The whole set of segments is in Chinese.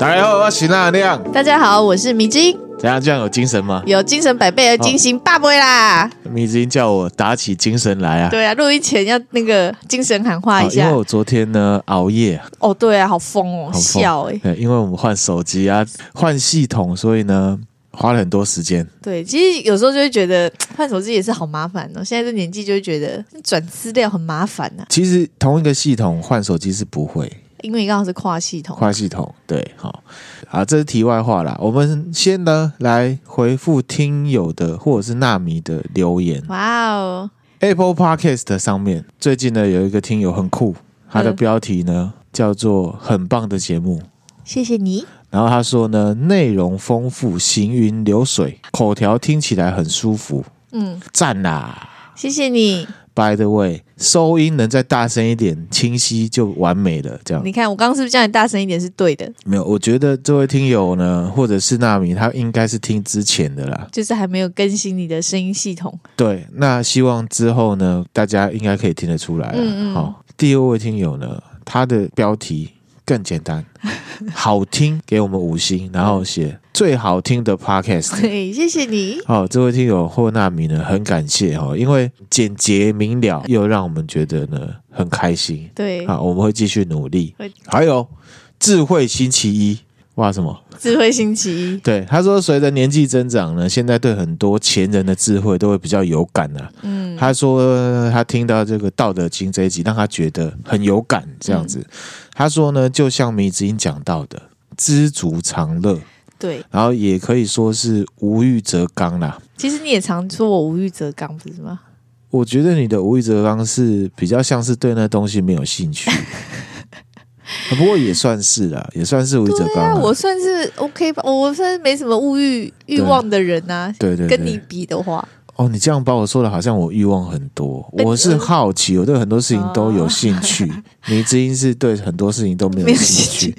大家好，我是纳亮。大家好，我是米之音。怎样？这样有精神吗？有精神百倍而惊醒八倍啦！米之音叫我打起精神来啊！对啊，录音前要那个精神喊话一下。因为我昨天呢熬夜。哦，对啊，好疯哦，好笑哎。对，因为我们换手机啊，换系统，所以呢花了很多时间。对，其实有时候就会觉得 换手机也是好麻烦哦。现在这年纪就会觉得转资料很麻烦啊。其实同一个系统换手机是不会。因为你刚好是跨系统，跨系统对，好，啊，这是题外话啦。我们先呢来回复听友的或者是纳米的留言。哇哦，Apple Podcast 上面最近呢有一个听友很酷，他的标题呢、嗯、叫做“很棒的节目”，谢谢你。然后他说呢，内容丰富，行云流水，口条听起来很舒服。嗯，赞啦，谢谢你。By the way，收音能再大声一点，清晰就完美了。这样，你看我刚刚是不是叫你大声一点是对的？没有，我觉得这位听友呢，或者是纳米，他应该是听之前的啦，就是还没有更新你的声音系统。对，那希望之后呢，大家应该可以听得出来。嗯嗯。好，第二位听友呢，他的标题更简单，好听，给我们五星，然后写。最好听的 podcast，对，谢谢你。好，这位听友霍纳米呢，很感谢哦，因为简洁明了，又让我们觉得呢很开心。对，啊，我们会继续努力。还有智慧星期一，哇，什么？智慧星期一？对，他说随着年纪增长呢，现在对很多前人的智慧都会比较有感了。嗯，他说他听到这个《道德经》这一集，让他觉得很有感。这样子，嗯、他说呢，就像米子英讲到的，知足常乐。对，然后也可以说是无欲则刚啦。其实你也常说我无欲则刚，不是吗？我觉得你的无欲则刚是比较像是对那东西没有兴趣，不过也算是啦，也算是无欲则刚。啊，我算是 OK 吧，我算是没什么物欲欲望的人啊。对对，对，跟你比的话，哦，你这样把我说的好像我欲望很多，我是好奇，我对很多事情都有兴趣。你知音是对很多事情都没有兴趣。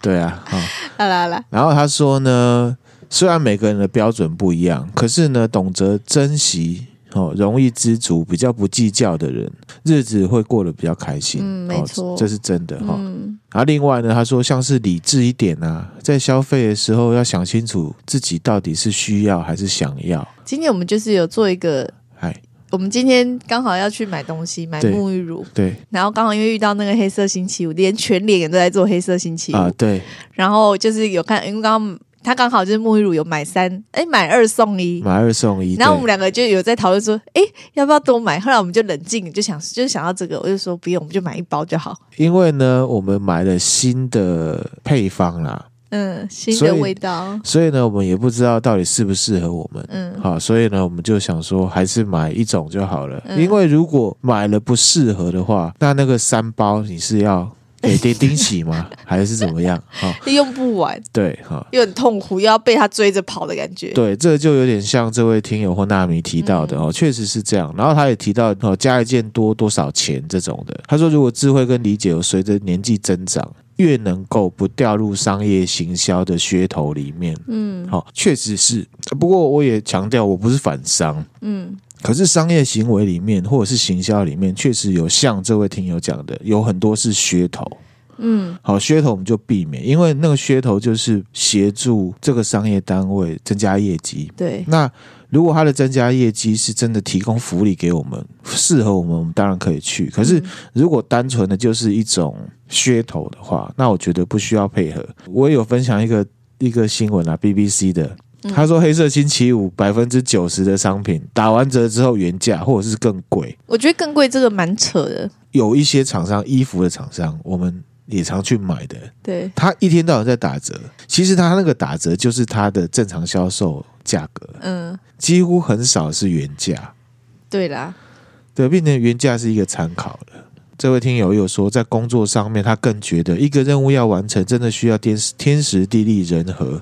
对啊，好，好啦好啦。然后他说呢，虽然每个人的标准不一样，可是呢，懂得珍惜哦，容易知足，比较不计较的人，日子会过得比较开心。嗯，没错，这是真的哈。嗯。然后另外呢，他说像是理智一点啊，在消费的时候要想清楚自己到底是需要还是想要。今天我们就是有做一个，哎。我们今天刚好要去买东西，买沐浴乳。对，然后刚好因为遇到那个黑色星期五，连全脸都在做黑色星期五啊。对，然后就是有看，因为刚刚他刚好就是沐浴乳有买三，哎，买二送一，买二送一。然后我们两个就有在讨论说，哎，要不要多买？后来我们就冷静，就想就是想到这个，我就说不用，我们就买一包就好。因为呢，我们买了新的配方啦。嗯，新的味道所，所以呢，我们也不知道到底适不适合我们。嗯，好，所以呢，我们就想说，还是买一种就好了。嗯、因为如果买了不适合的话，那那个三包你是要给叮叮洗吗？还是怎么样？哈，用不完。对，哈，又很痛苦，又要被他追着跑的感觉。对，这就有点像这位听友或纳米提到的哦，确实是这样。然后他也提到哦，加一件多多少钱这种的。他说，如果智慧跟理解有随着年纪增长。越能够不掉入商业行销的噱头里面，嗯，好，确实是。不过我也强调，我不是反商，嗯。可是商业行为里面，或者是行销里面，确实有像这位听友讲的，有很多是噱头，嗯。好，噱头我们就避免，因为那个噱头就是协助这个商业单位增加业绩。对，那。如果他的增加业绩是真的提供福利给我们，适合我们，我们当然可以去。可是如果单纯的就是一种噱头的话，那我觉得不需要配合。我也有分享一个一个新闻啊，BBC 的，他说黑色星期五百分之九十的商品打完折之后原价或者是更贵。我觉得更贵这个蛮扯的。有一些厂商，衣服的厂商，我们也常去买的，对，他一天到晚在打折，其实他那个打折就是他的正常销售。价格，嗯，几乎很少是原价，对啦，对，变成原价是一个参考了。这位听友又说，在工作上面，他更觉得一个任务要完成，真的需要天天时地利人和，嗯，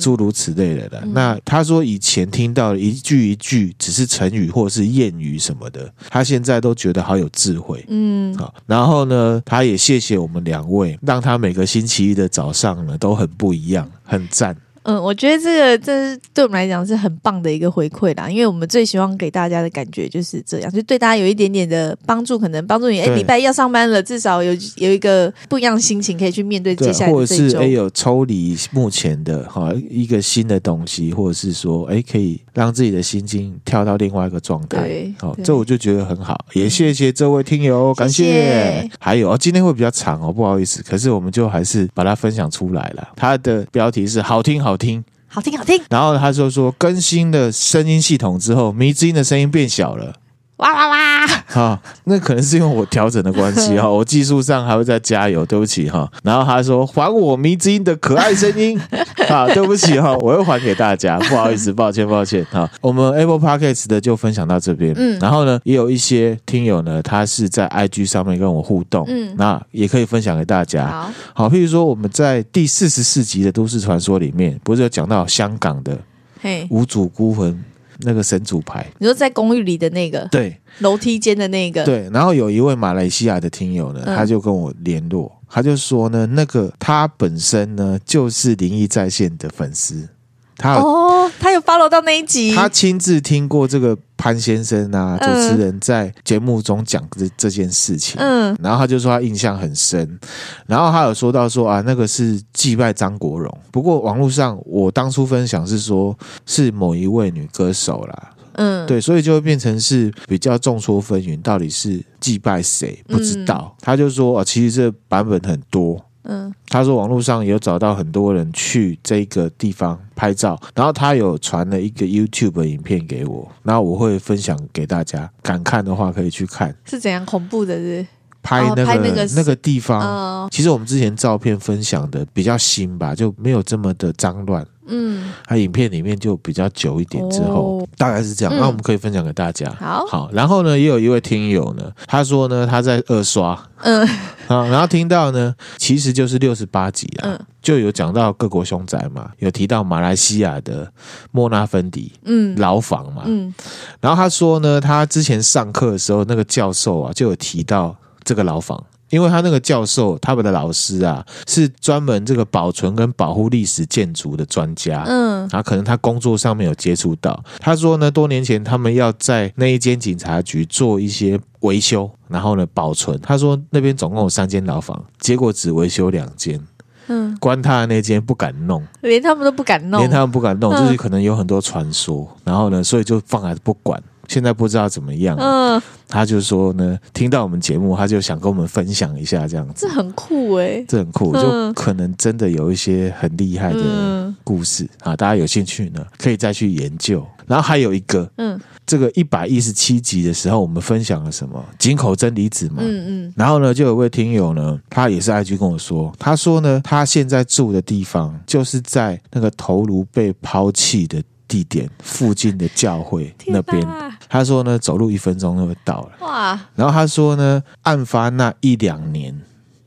诸如此类的。嗯、那他说以前听到一句一句只是成语或是谚语什么的，他现在都觉得好有智慧，嗯，好。然后呢，他也谢谢我们两位，让他每个星期一的早上呢都很不一样，很赞。嗯，我觉得这个这是对我们来讲是很棒的一个回馈啦，因为我们最希望给大家的感觉就是这样，就对大家有一点点的帮助，可能帮助你哎，礼拜一要上班了，至少有有一个不一样的心情可以去面对接下来或者是哎有抽离目前的哈一个新的东西，或者是说哎可以让自己的心境跳到另外一个状态，好，这我就觉得很好，也谢谢这位听友，感谢。谢。谢。还有哦今天会比较长哦，不好意思，可是我们就还是把它分享出来了。它的标题是好听好听。好听好听，然后他就说更新了声音系统之后，迷之音的声音变小了。哇哇哇！哈，那可能是因为我调整的关系哈，我技术上还会再加油，对不起哈。然后他说还我迷之音的可爱声音啊，对不起哈，我会还给大家，不好意思，抱歉抱歉哈。我们 Apple Podcast 的就分享到这边，嗯，然后呢，也有一些听友呢，他是在 IG 上面跟我互动，嗯，那也可以分享给大家。好，好，譬如说我们在第四十四集的都市传说里面，不是有讲到香港的嘿无主孤魂。那个神主牌，你说在公寓里的那个，对，楼梯间的那个，对。然后有一位马来西亚的听友呢，他就跟我联络，他就说呢，那个他本身呢就是灵异在线的粉丝。他哦，他有 follow 到那一集，他亲自听过这个潘先生啊，主持人在节目中讲这这件事情，嗯，然后他就说他印象很深，然后他有说到说啊，那个是祭拜张国荣，不过网络上我当初分享是说是某一位女歌手啦，嗯，对，所以就会变成是比较众说纷纭，到底是祭拜谁不知道，他就说啊，其实这版本很多。嗯，他说网络上有找到很多人去这个地方拍照，然后他有传了一个 YouTube 的影片给我，然后我会分享给大家，敢看的话可以去看。是怎样恐怖的是？是拍那个、那个那个地方、哦。其实我们之前照片分享的比较新吧，就没有这么的脏乱。嗯，它影片里面就比较久一点之后，哦、大概是这样。那、嗯、我们可以分享给大家。好，好。然后呢，也有一位听友呢，他说呢，他在二刷。嗯。啊，然后听到呢，其实就是六十八集啊，嗯，就有讲到各国凶宅嘛，有提到马来西亚的莫纳芬迪，嗯，牢房嘛，嗯，然后他说呢，他之前上课的时候，那个教授啊，就有提到这个牢房，因为他那个教授，他们的老师啊，是专门这个保存跟保护历史建筑的专家，嗯，啊可能他工作上面有接触到，他说呢，多年前他们要在那一间警察局做一些。维修，然后呢，保存。他说那边总共有三间牢房，结果只维修两间。嗯，关他的那间不敢弄，连他们都不敢弄，连他们不敢弄，就是可能有很多传说。然后呢，所以就放还不管。现在不知道怎么样。嗯，他就说呢，听到我们节目，他就想跟我们分享一下这样子。这很酷哎、欸，这很酷，就可能真的有一些很厉害的故事啊，大家有兴趣呢，可以再去研究。然后还有一个，嗯。这个一百一十七集的时候，我们分享了什么？井口真理子嘛。嗯嗯。然后呢，就有位听友呢，他也是 IG 跟我说，他说呢，他现在住的地方就是在那个头颅被抛弃的地点附近的教会那边。他说呢，走路一分钟就会到了。哇。然后他说呢，案发那一两年，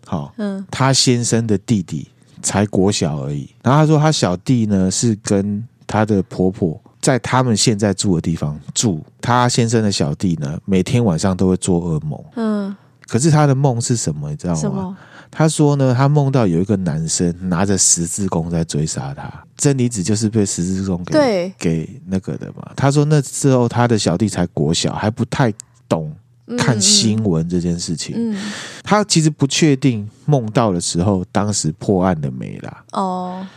好，嗯，他先生的弟弟才国小而已。然后他说，他小弟呢是跟他的婆婆。在他们现在住的地方住，他先生的小弟呢，每天晚上都会做噩梦。嗯，可是他的梦是什么？你知道吗？他说呢，他梦到有一个男生拿着十字弓在追杀他。真理子就是被十字弓给给那个的嘛。他说那之后他的小弟才国小，还不太懂看新闻这件事情。嗯，嗯，他其实不确定梦到的时候，当时破案了没啦。哦，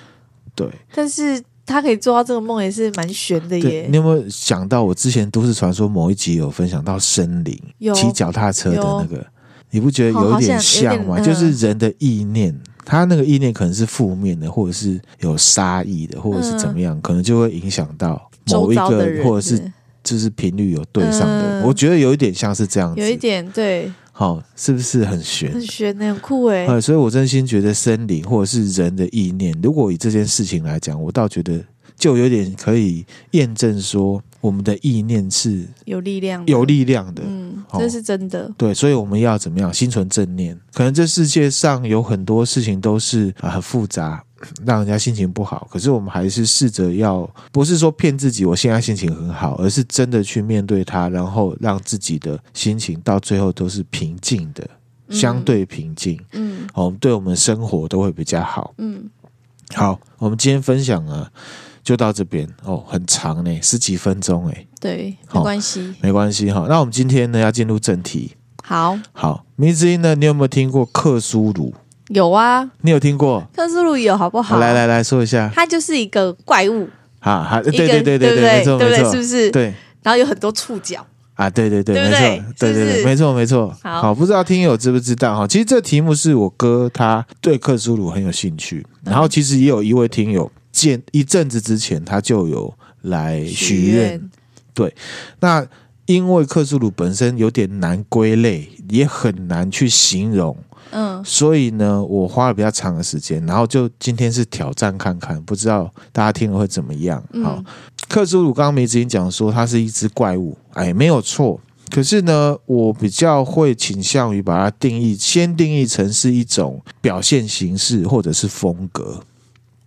对，但是。他可以做到这个梦也是蛮悬的耶。你有没有想到我之前都市传说某一集有分享到森林骑脚踏车的那个？你不觉得有一点像吗？就是人的意念，他那个意念可能是负面的，或者是有杀意的，或者是怎么样，可能就会影响到某一个，或者是就是频率有对上的。我觉得有一点像是这样子，有一点对。好，是不是很玄？很玄，很酷诶。所以我真心觉得森林或者是人的意念，如果以这件事情来讲，我倒觉得就有点可以验证说，我们的意念是有力量，有力量的。嗯，这是真的。对，所以我们要怎么样？心存正念。可能这世界上有很多事情都是啊，很复杂。让人家心情不好，可是我们还是试着要，不是说骗自己，我现在心情很好，而是真的去面对它，然后让自己的心情到最后都是平静的，相对平静。嗯，哦，对我们生活都会比较好。嗯，好，我们今天分享啊，就到这边哦，很长呢，十几分钟哎。对，没关系，没关系哈。那我们今天呢，要进入正题。好，好，迷之音呢，你有没有听过克苏鲁？有啊，你有听过？克苏鲁有，好不好？好，来来来说一下，它就是一个怪物。啊，好，对对对对对，没错没错，是不是？对。然后有很多触角。啊，对对对，没错，对对对，没错没错。好，不知道听友知不知道哈？其实这题目是我哥他对克苏鲁很有兴趣，然后其实也有一位听友，见一阵子之前他就有来许愿。对，那因为克苏鲁本身有点难归类，也很难去形容。嗯，所以呢，我花了比较长的时间，然后就今天是挑战看看，不知道大家听了会怎么样？好，嗯、克苏鲁刚刚梅子英讲说它是一只怪物，哎，没有错。可是呢，我比较会倾向于把它定义，先定义成是一种表现形式或者是风格。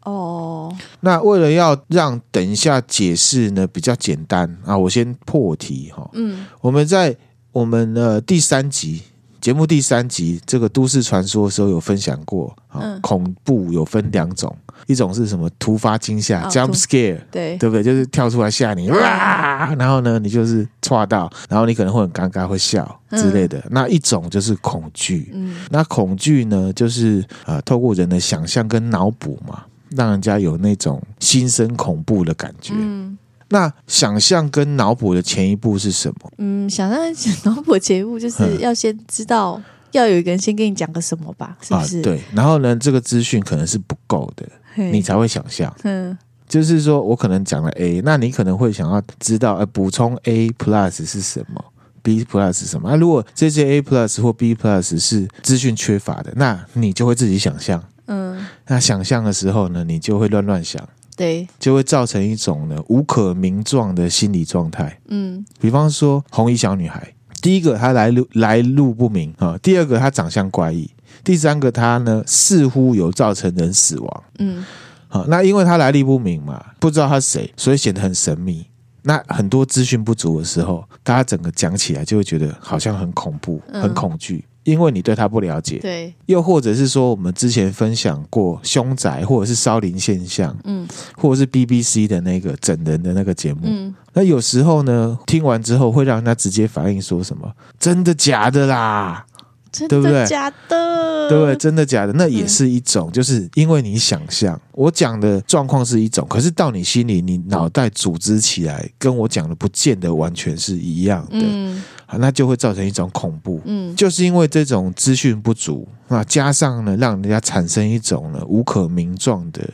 哦，那为了要让等一下解释呢比较简单啊，我先破题哈。嗯，我们在我们的第三集。节目第三集这个都市传说的时候有分享过啊，嗯、恐怖有分两种，一种是什么突发惊吓、哦、（jump scare），对对不对？就是跳出来吓你，哇！然后呢，你就是错到，然后你可能会很尴尬，会笑之类的。嗯、那一种就是恐惧，嗯，那恐惧呢，就是呃，透过人的想象跟脑补嘛，让人家有那种心生恐怖的感觉，嗯。那想象跟脑补的前一步是什么？嗯，想象脑补前一步就是要先知道，嗯、要有一个人先跟你讲个什么吧，是不是？啊、对，然后呢，这个资讯可能是不够的，你才会想象。嗯，就是说我可能讲了 A，那你可能会想要知道，呃，补充 A plus 是什么，B plus 是什么？那如果这些 A plus 或 B plus 是资讯缺乏的，那你就会自己想象。嗯，那想象的时候呢，你就会乱乱想。对，就会造成一种呢无可名状的心理状态。嗯，比方说红衣小女孩，第一个她来路来路不明啊，第二个她长相怪异，第三个她呢似乎有造成人死亡。嗯，好，那因为她来历不明嘛，不知道她是谁，所以显得很神秘。那很多资讯不足的时候，大家整个讲起来就会觉得好像很恐怖、很恐惧。因为你对他不了解，对，又或者是说，我们之前分享过凶宅，或者是烧灵现象，嗯，或者是 BBC 的那个整人的那个节目，嗯，那有时候呢，听完之后会让人家直接反应说什么“真的假的啦”，真的假的，对不对？真的假的，那也是一种，就是因为你想象，我讲的状况是一种，可是到你心里，你脑袋组织起来，跟我讲的不见得完全是一样的。嗯好，那就会造成一种恐怖，嗯，就是因为这种资讯不足那，加上呢，让人家产生一种呢无可名状的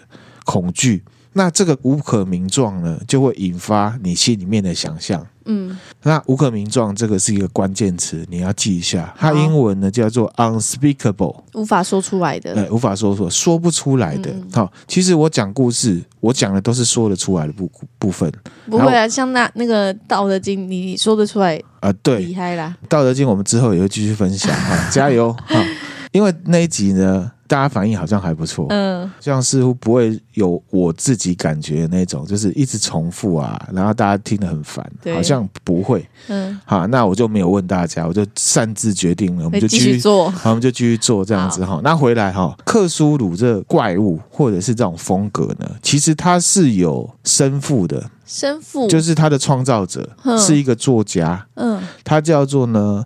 恐惧。那这个无可名状呢，就会引发你心里面的想象。嗯，那无可名状这个是一个关键词，你要记一下。它英文呢叫做 unspeakable，无法说出来的，对，无法说出，说不出来的。好、嗯，其实我讲故事，我讲的都是说得出来的部部分。不会啊，像那那个《道德经》，你说得出来啊、呃？对，厉害啦！《道德经》我们之后也会继续分享哈，加油哈！因为那一集呢。大家反应好像还不错，嗯，这样似乎不会有我自己感觉的那种，就是一直重复啊，然后大家听得很烦，对。好像不会，嗯，好，那我就没有问大家，我就擅自决定了，我们就继续，续做，好，我们就继续做这样子哈。好。那回来哈，克苏鲁这怪物或者是这种风格呢，其实它是有生父的，生父。就是他的创造者是一个作家，嗯，他叫做呢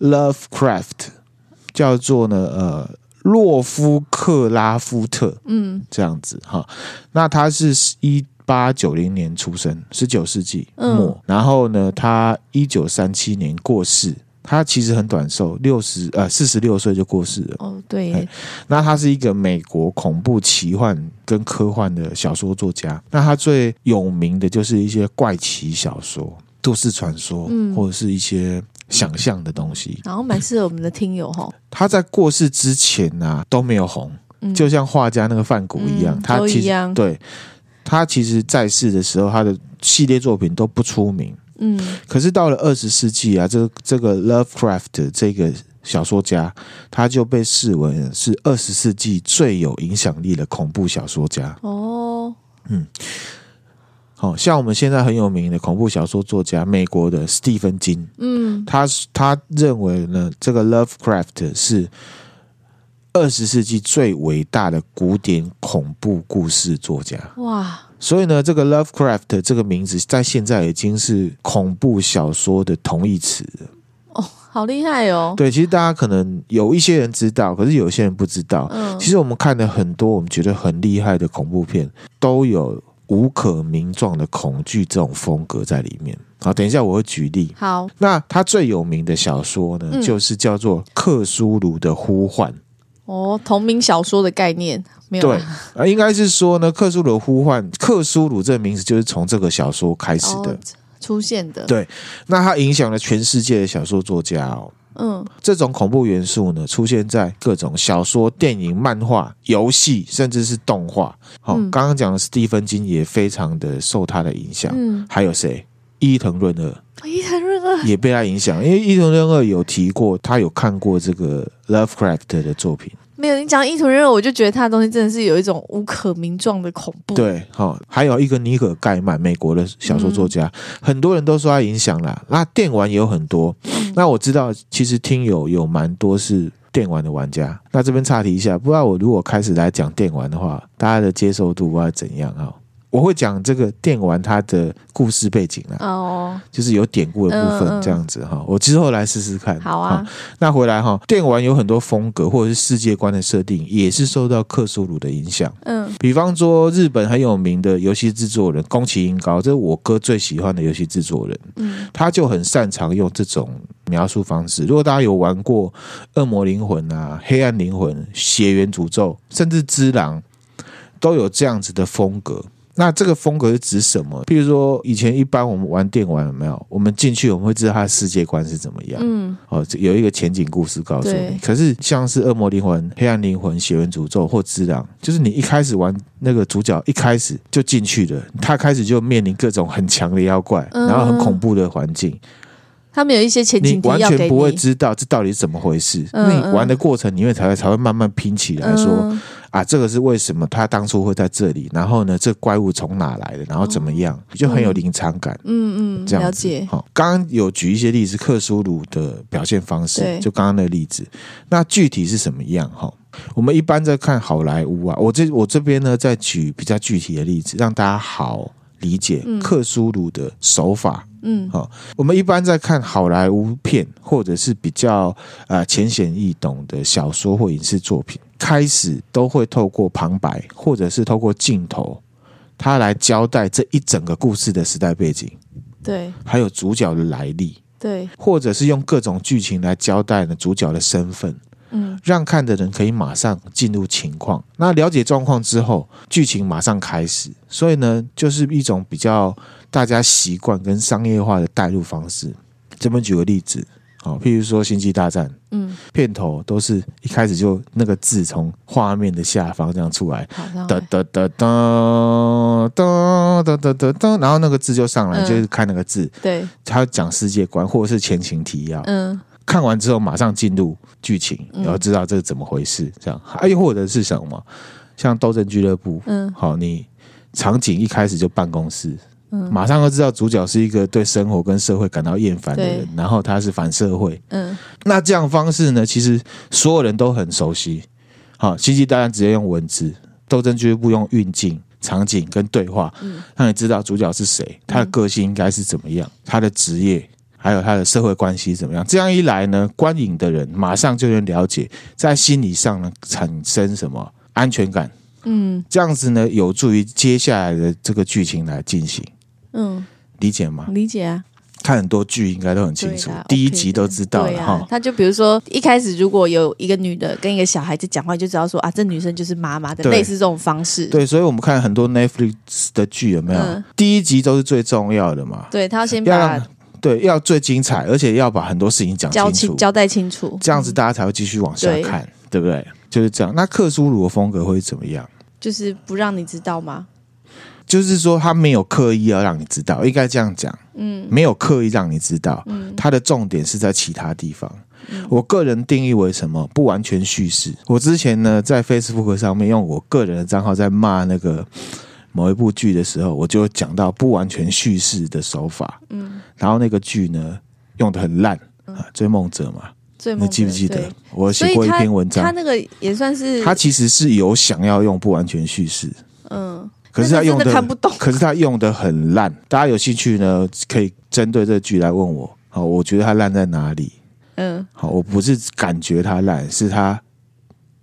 Lovecraft，叫做呢呃。洛夫克拉夫特，嗯，这样子哈，那他是一八九零年出生，十九世纪末，嗯、然后呢，他一九三七年过世，他其实很短寿，六十呃四十六岁就过世了。哦，对，那他是一个美国恐怖奇幻跟科幻的小说作家，那他最有名的就是一些怪奇小说、都市传说，嗯，或者是一些。想象的东西，然后蛮适合我们的听友哈。他在过世之前呢、啊、都没有红，嗯、就像画家那个梵谷一样，嗯、他其实对他其实在世的时候，他的系列作品都不出名。嗯，可是到了二十世纪啊，这这个 Lovecraft 这个小说家，他就被视为是二十世纪最有影响力的恐怖小说家。哦，嗯。好像我们现在很有名的恐怖小说作家，美国的史蒂芬金，嗯，他他认为呢，这个 Lovecraft 是二十世纪最伟大的古典恐怖故事作家。哇！所以呢，这个 Lovecraft 这个名字在现在已经是恐怖小说的同义词了。哦，好厉害哦！对，其实大家可能有一些人知道，可是有些人不知道。嗯，其实我们看了很多我们觉得很厉害的恐怖片，都有无可名状的恐惧这种风格在里面。好，等一下我会举例。好，那他最有名的小说呢，嗯、就是叫做《克苏鲁的呼唤》。哦，同名小说的概念没有？对啊，应该是说呢，克苏鲁的呼唤，克苏鲁这个名字就是从这个小说开始的、哦、出现的。对，那它影响了全世界的小说作家哦。嗯，这种恐怖元素呢，出现在各种小说、电影、漫画、游戏，甚至是动画。好、哦，嗯、刚刚讲的斯蒂芬金也非常的受他的影响。嗯，还有谁？伊藤润二。伊藤润二也被他影响，因为伊藤润二有提过，他有看过这个 Lovecraft 的作品。没有，你讲伊藤润二，我就觉得他的东西真的是有一种无可名状的恐怖。对，好、哦，还有一个尼可盖曼，美国的小说作家，嗯、很多人都受他影响了。那电玩也有很多，嗯、那我知道，其实听友有蛮多是电玩的玩家。那这边岔题一下，不知道我如果开始来讲电玩的话，大家的接受度会怎样啊？我会讲这个电玩它的故事背景啊，哦，就是有典故的部分这样子哈。我之后来试试看。好啊，那回来哈，电玩有很多风格或者是世界观的设定，也是受到克苏鲁的影响。嗯，比方说日本很有名的游戏制作人宫崎英高，这是我哥最喜欢的游戏制作人。嗯，他就很擅长用这种描述方式。如果大家有玩过《恶魔灵魂》啊，《黑暗灵魂》、《血缘诅咒》，甚至《只狼》，都有这样子的风格。那这个风格是指什么？比如说，以前一般我们玩电玩有没有？我们进去我们会知道它的世界观是怎么样。嗯，哦，有一个前景故事告诉你。可是像是《恶魔灵魂》《黑暗灵魂》《血缘诅咒》或《之狼》，就是你一开始玩那个主角一开始就进去了，他开始就面临各种很强的妖怪，嗯、然后很恐怖的环境。他们有一些前景，你完全不会知道这到底是怎么回事。嗯、你玩的过程，里面才会才会慢慢拼起来说。嗯啊，这个是为什么他当初会在这里？然后呢，这怪物从哪来的？然后怎么样？就很有临场感。嗯嗯，这样了解。好，刚刚有举一些例子，克苏鲁的表现方式，对就刚刚那个例子。那具体是什么样？哈，我们一般在看好莱坞啊，我这我这边呢，再举比较具体的例子，让大家好理解克苏鲁的手法。嗯，好，我们一般在看好莱坞片，或者是比较呃浅显易懂的小说或影视作品。开始都会透过旁白，或者是透过镜头，他来交代这一整个故事的时代背景，对，还有主角的来历，对，或者是用各种剧情来交代呢主角的身份，嗯，让看的人可以马上进入情况。那了解状况之后，剧情马上开始，所以呢，就是一种比较大家习惯跟商业化的带入方式。这边举个例子。哦，譬如说《星际大战》，嗯，片头都是一开始就那个字从画面的下方这样出来，哒哒哒哒哒哒哒哒哒，然后那个字就上来，就是看那个字，对，他讲世界观或者是前情提要，嗯，看完之后马上进入剧情，然后知道这是怎么回事，这样，还有或者是什么，像《斗争俱乐部》，嗯，好，你场景一开始就办公室。嗯，马上就知道主角是一个对生活跟社会感到厌烦的人，然后他是反社会。嗯，那这样方式呢，其实所有人都很熟悉。好，星际大战直接用文字，斗争俱乐部用运镜、场景跟对话，嗯，让你知道主角是谁，他的个性应该是怎么样，他的职业还有他的社会关系怎么样。这样一来呢，观影的人马上就能了解，在心理上呢产生什么安全感。嗯，这样子呢，有助于接下来的这个剧情来进行。嗯，理解吗？理解啊，看很多剧应该都很清楚，第一集都知道了哈。啊、他就比如说一开始如果有一个女的跟一个小孩子讲话，就知道说啊，这女生就是妈妈的，类似这种方式。对，所以我们看很多 Netflix 的剧有没有？嗯、第一集都是最重要的嘛。对，他要先把要对要最精彩，而且要把很多事情讲清楚、交代清楚，这样子大家才会继续往下看，嗯、对，对不对？就是这样。那克苏鲁的风格会怎么样？就是不让你知道吗？就是说，他没有刻意要让你知道，应该这样讲，嗯，没有刻意让你知道，嗯，他的重点是在其他地方。嗯，我个人定义为什么？不完全叙事。我之前呢，在 Facebook 上面用我个人的账号在骂那个某一部剧的时候，我就讲到不完全叙事的手法，嗯，然后那个剧呢用的很烂啊，《追梦者》嘛。醉梦者你记不记得？我写过一篇文章，他那个也算是他其实是有想要用不完全叙事，嗯，可是他用的可是他用的很烂。大家有兴趣呢，可以针对这句来问我。好，我觉得他烂在哪里？嗯，好，我不是感觉他烂，是他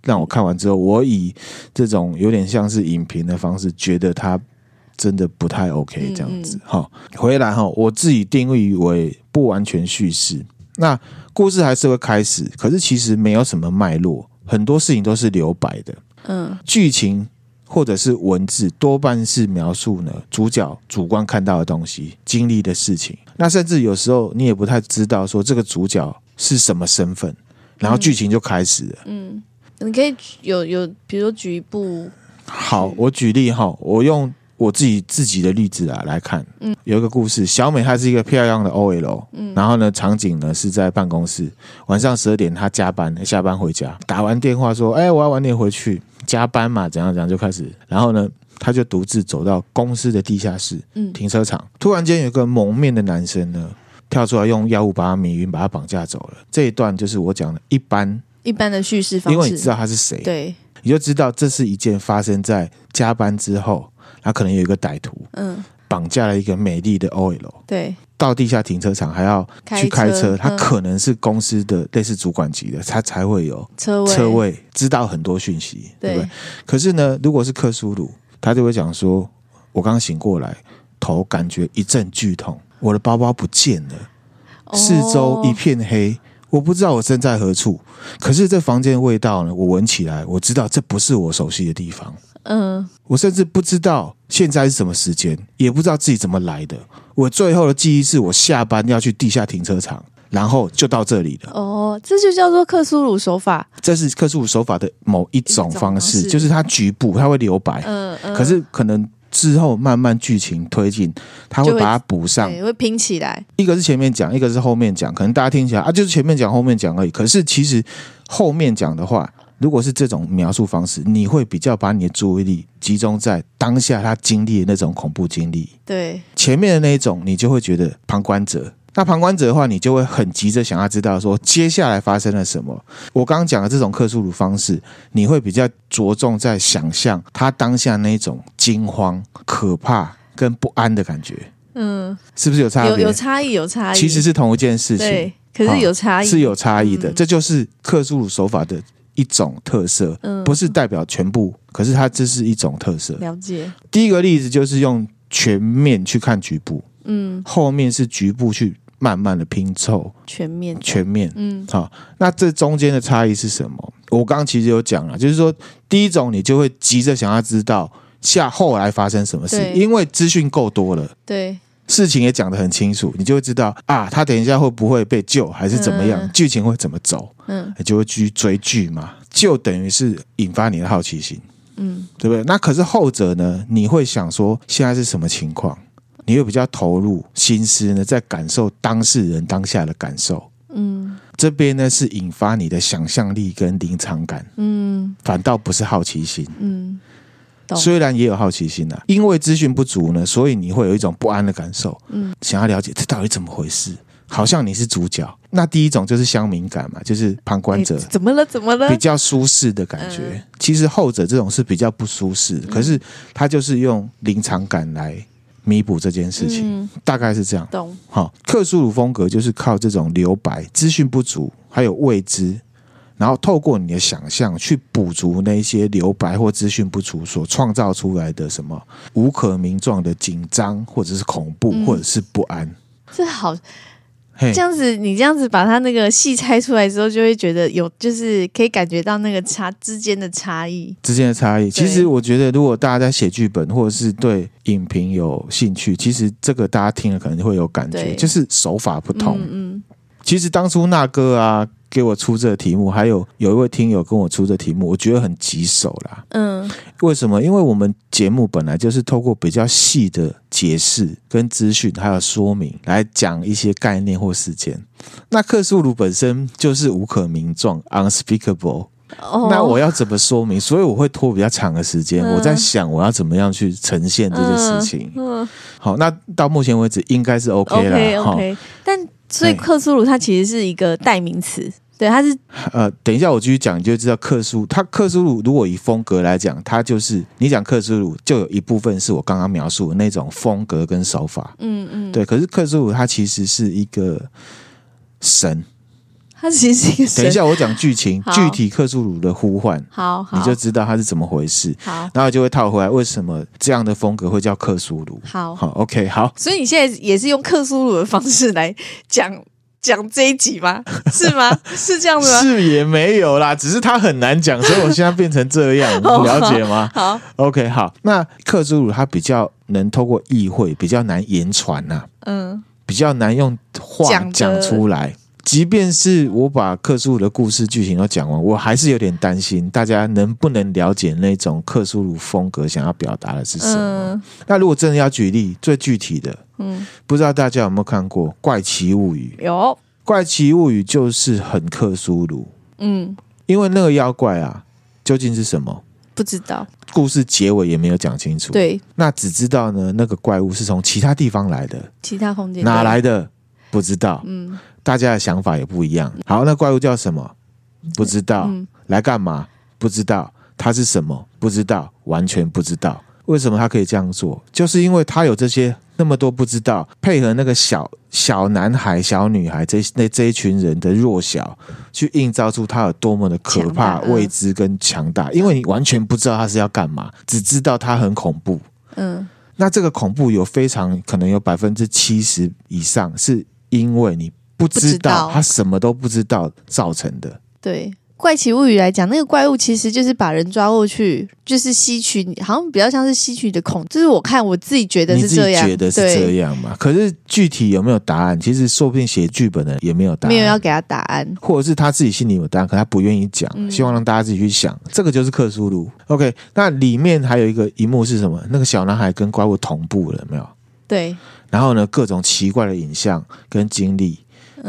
让我看完之后，我以这种有点像是影评的方式，觉得他真的不太 OK 这样子。好、嗯嗯，回来哈，我自己定义为不完全叙事。那故事还是会开始，可是其实没有什么脉络，很多事情都是留白的。嗯，剧情或者是文字多半是描述呢主角主观看到的东西、经历的事情。那甚至有时候你也不太知道说这个主角是什么身份，然后剧情就开始了。嗯，嗯，你可以有有，比如说举一部。好，我举例哈，我用。我自己自己的例子啊来看，嗯，有一个故事，小美她是一个漂亮的 OL，嗯，然后呢，场景呢是在办公室，晚上十二点她加班，下班回家，打完电话说，哎，我要晚点回去加班嘛，怎样怎样就开始，然后呢，他就独自走到公司的地下室，嗯，停车场，突然间有一个蒙面的男生呢跳出来，用药物把他迷晕，把他绑架走了。这一段就是我讲的一般一般的叙事方式，因为你知道他是谁，对，你就知道这是一件发生在加班之后。他可能有一个歹徒，嗯，绑架了一个美丽的 OL，对，到地下停车场还要去开车，他可能是公司的类似主管级的，他才会有车位，车位知道很多讯息，对，对不对？可是呢，如果是克苏鲁，他就会讲说：“我刚醒过来，头感觉一阵剧痛，我的包包不见了，四周一片黑，我不知道我身在何处。可是这房间的味道呢，我闻起来，我知道这不是我熟悉的地方。”嗯，我甚至不知道现在是什么时间，也不知道自己怎么来的。我最后的记忆是我下班要去地下停车场，然后就到这里了。哦，这就叫做克苏鲁手法。这是克苏鲁手法的某一种方式，就是它局部它会留白，嗯嗯，可是可能之后慢慢剧情推进，它会把它补上，会拼起来。一个是前面讲，一个是后面讲，可能大家听起来啊，就是前面讲后面讲而已。可是其实后面讲的话。如果是这种描述方式，你会比较把你的注意力集中在当下他经历的那种恐怖经历。对，前面的那一种，你就会觉得旁观者。那旁观者的话，你就会很急着想要知道说接下来发生了什么。我刚刚讲的这种克苏鲁方式，你会比较着重在想象他当下那种惊慌、可怕跟不安的感觉。嗯，是不是有差异？有有差异，有差异。其实是同一件事情，对，可是有差异，是有差异的。嗯，这就是克苏鲁手法的。一种特色，嗯不是代表全部，可是它这是一种特色。了解。第一个例子就是用全面去看局部，嗯，后面是局部去慢慢的拼凑全面，全面，嗯，好。那这中间的差异是什么？我刚刚其实有讲了，就是说第一种你就会急着想要知道下后来发生什么事，因为资讯够多了，对。事情也讲得很清楚，你就会知道啊，他等一下会不会被救，还是怎么样，剧情会怎么走，嗯，你就会去追剧嘛，就等于是引发你的好奇心，嗯，对不对？那可是后者呢，你会想说现在是什么情况，你会比较投入心思呢，在感受当事人当下的感受，嗯，这边呢是引发你的想象力跟临场感，嗯，反倒不是好奇心，嗯。虽然也有好奇心呐、啊，因为资讯不足呢，所以你会有一种不安的感受，嗯，想要了解这到底怎么回事，好像你是主角。那第一种就是乡民感嘛，就是旁观者，怎么了？怎么了？比较舒适的感觉。嗯、其实后者这种是比较不舒适的，可是他就是用临场感来弥补这件事情，嗯、大概是这样。懂。好，克苏鲁风格就是靠这种留白、资讯不足还有未知。然后透过你的想象去补足那些留白或资讯不足所创造出来的什么无可名状的紧张，或者是恐怖，或者是不安。嗯、这好，这样子你这样子把它那个戏拆出来之后，就会觉得有，就是可以感觉到那个差之间的差异，之间的差异。其实我觉得，如果大家在写剧本或者是对影评有兴趣，其实这个大家听了可能会有感觉，就是手法不同。嗯，嗯，其实当初那哥啊。给我出这个题目，还有有一位听友跟我出这题目，我觉得很棘手啦。嗯，为什么？因为我们节目本来就是透过比较细的解释、跟资讯还有说明来讲一些概念或事件。那克苏鲁本身就是无可名状 （unspeakable）。哦，那我要怎么说明？所以我会拖比较长的时间。嗯，我在想我要怎么样去呈现这件事情。嗯，嗯，好，那到目前为止应该是 OK 了。OK，OK，但。所以克苏鲁它其实是一个代名词，对，他是呃，等一下我继续讲，你就知道克苏他克苏鲁如果以风格来讲，他就是你讲克苏鲁就有一部分是我刚刚描述的那种风格跟手法，嗯嗯，对。可是克苏鲁他其实是一个神，他其实是一个神。等一下我讲剧情，具体克苏鲁的呼唤，好，好，你就知道他是怎么回事。好，然后就会套回来，为什么这样的风格会叫克苏鲁？好，好，OK，好。所以你现在也是用克苏鲁的方式来讲。讲这一集吗？是吗？是这样子吗？是也没有啦，只是他很难讲，所以我现在变成这样，你了解吗？好，OK，好。那克苏鲁他比较能透过意会，比较难言传呐，嗯，比较难用话讲出来。即便是我把克苏鲁的故事剧情都讲完，我还是有点担心大家能不能了解那种克苏鲁风格想要表达的是什么。嗯、那如果真的要举例，最具体的，嗯，不知道大家有没有看过《怪奇物语》？有，《怪奇物语》就是很克苏鲁，嗯，因为那个妖怪啊，究竟是什么？不知道，故事结尾也没有讲清楚。对，那只知道呢，那个怪物是从其他地方来的，其他空间哪来的？不知道，嗯。大家的想法也不一样。好，那怪物叫什么？不知道。嗯、来干嘛？不知道。它是什么？不知道，完全不知道。为什么他可以这样做？就是因为他有这些那么多不知道，配合那个小小男孩、小女孩这那这一群人的弱小，去映照出他有多么的可怕、未知跟强大。因为你完全不知道他是要干嘛，只知道他很恐怖。嗯，那这个恐怖有非常可能有百分之七十以上是因为你。不知道，他什么都不知道造成的。对，怪奇物语来讲，那个怪物其实就是把人抓过去，就是吸取，好像比较像是吸取的恐。就是我看我自己觉得是这样，觉得是这样嘛？可是具体有没有答案？其实说不定写剧本的也没有答案，没有要给他答案，或者是他自己心里有答案，可他不愿意讲，嗯、希望让大家自己去想。这个就是克苏鲁。OK，那里面还有一个一幕是什么？那个小男孩跟怪物同步了，没有？对。然后呢，各种奇怪的影像跟经历。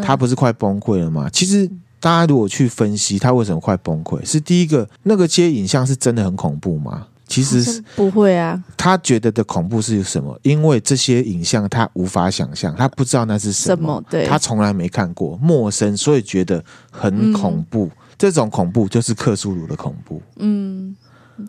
他不是快崩溃了吗？其实大家如果去分析他为什么快崩溃，是第一个那个接影像是真的很恐怖吗？其实不会啊。他觉得的恐怖是什么？因为这些影像他无法想象，他不知道那是什么，什么对，他从来没看过，陌生，所以觉得很恐怖。嗯、这种恐怖就是克苏鲁的恐怖。嗯，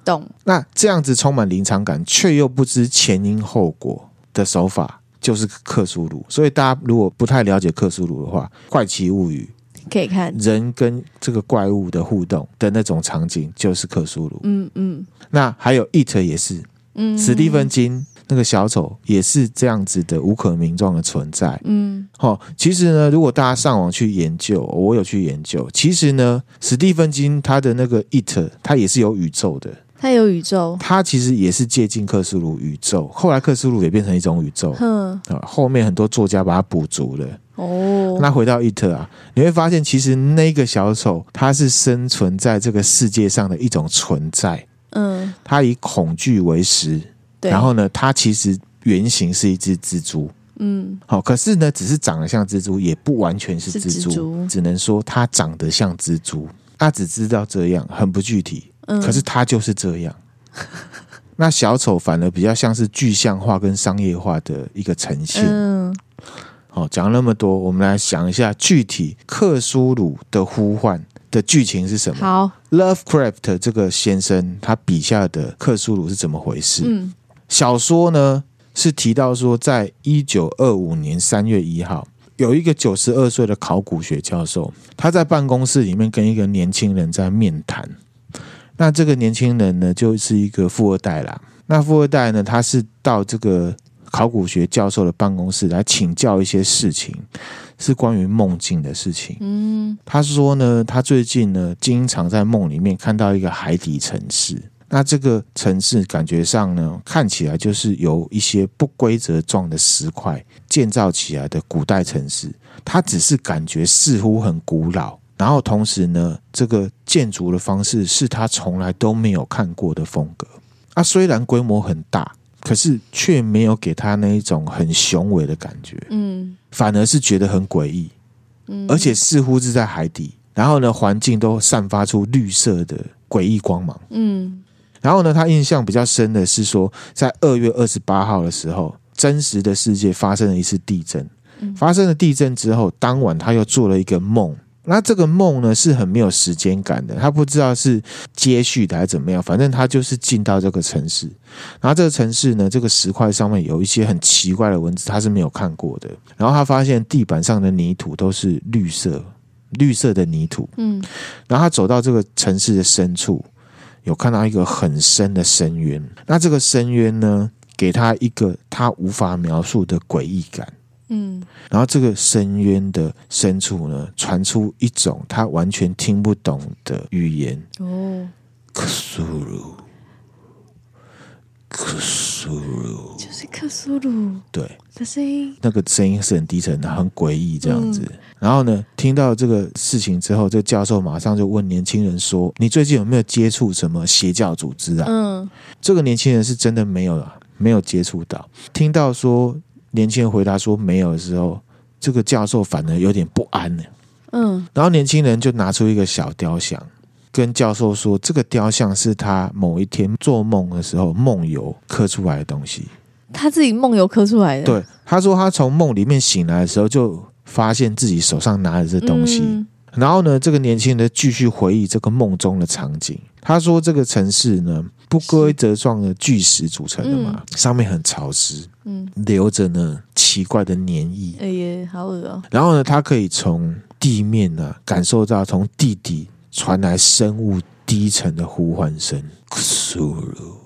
懂。那这样子充满临场感，却又不知前因后果的手法。就是克苏鲁，所以大家如果不太了解克苏鲁的话，《怪奇物语》可以看人跟这个怪物的互动的那种场景，就是克苏鲁。嗯嗯。那还有《It》也是，嗯，史蒂芬金那个小丑也是这样子的无可名状的存在。嗯。好，其实呢，如果大家上网去研究，我有去研究，其实呢，史蒂芬金他的那个《It》，他也是有宇宙的。他有宇宙，它其实也是接近克苏鲁宇宙。后来克苏鲁也变成一种宇宙，嗯，后面很多作家把它补足了。哦，那回到伊特啊，你会发现其实那个小丑它是生存在这个世界上的一种存在。嗯，它以恐惧为食，对。然后呢，它其实原型是一只蜘蛛。嗯，好，可是呢，只是长得像蜘蛛，也不完全是蜘蛛，蜘蛛只能说它长得像蜘蛛。它只知道这样，很不具体。可是他就是这样，那小丑反而比较像是具象化跟商业化的一个呈现。嗯，好，讲了那么多，我们来想一下具体克苏鲁的呼唤的剧情是什么？好，Lovecraft 这个先生他笔下的克苏鲁是怎么回事？嗯，小说呢是提到说，在一九二五年三月一号，有一个九十二岁的考古学教授，他在办公室里面跟一个年轻人在面谈。那这个年轻人呢，就是一个富二代啦。那富二代呢，他是到这个考古学教授的办公室来请教一些事情，是关于梦境的事情。嗯，他说呢，他最近呢，经常在梦里面看到一个海底城市。那这个城市感觉上呢，看起来就是由一些不规则状的石块建造起来的古代城市。他只是感觉似乎很古老。然后同时呢，这个建筑的方式是他从来都没有看过的风格。啊，虽然规模很大，可是却没有给他那一种很雄伟的感觉。嗯，反而是觉得很诡异。嗯，而且似乎是在海底。然后呢，环境都散发出绿色的诡异光芒。嗯，然后呢，他印象比较深的是说，在二月二十八号的时候，真实的世界发生了一次地震。发生了地震之后，当晚他又做了一个梦。那这个梦呢是很没有时间感的，他不知道是接续的还是怎么样，反正他就是进到这个城市，然后这个城市呢，这个石块上面有一些很奇怪的文字，他是没有看过的。然后他发现地板上的泥土都是绿色，绿色的泥土。嗯，然后他走到这个城市的深处，有看到一个很深的深渊。那这个深渊呢，给他一个他无法描述的诡异感。嗯，然后这个深渊的深处呢，传出一种他完全听不懂的语言。哦，克苏鲁，克苏鲁，就是克苏鲁。对，的声音，那个声音是很低沉的，很诡异这样子。嗯、然后呢，听到这个事情之后，这个教授马上就问年轻人说：“你最近有没有接触什么邪教组织啊？”嗯，这个年轻人是真的没有啊，没有接触到。听到说。年轻人回答说没有的时候，这个教授反而有点不安呢。嗯，然后年轻人就拿出一个小雕像，跟教授说：“这个雕像是他某一天做梦的时候梦游刻出来的东西。”他自己梦游刻出来的。对，他说他从梦里面醒来的时候，就发现自己手上拿着这东西。嗯、然后呢，这个年轻人继续回忆这个梦中的场景。他说：“这个城市呢，不规则状的巨石组成的嘛，嗯、上面很潮湿。”嗯，留着呢奇怪的粘液，哎呀，好恶哦。然后呢，它可以从地面呢感受到从地底传来生物低沉的呼唤声，克苏鲁，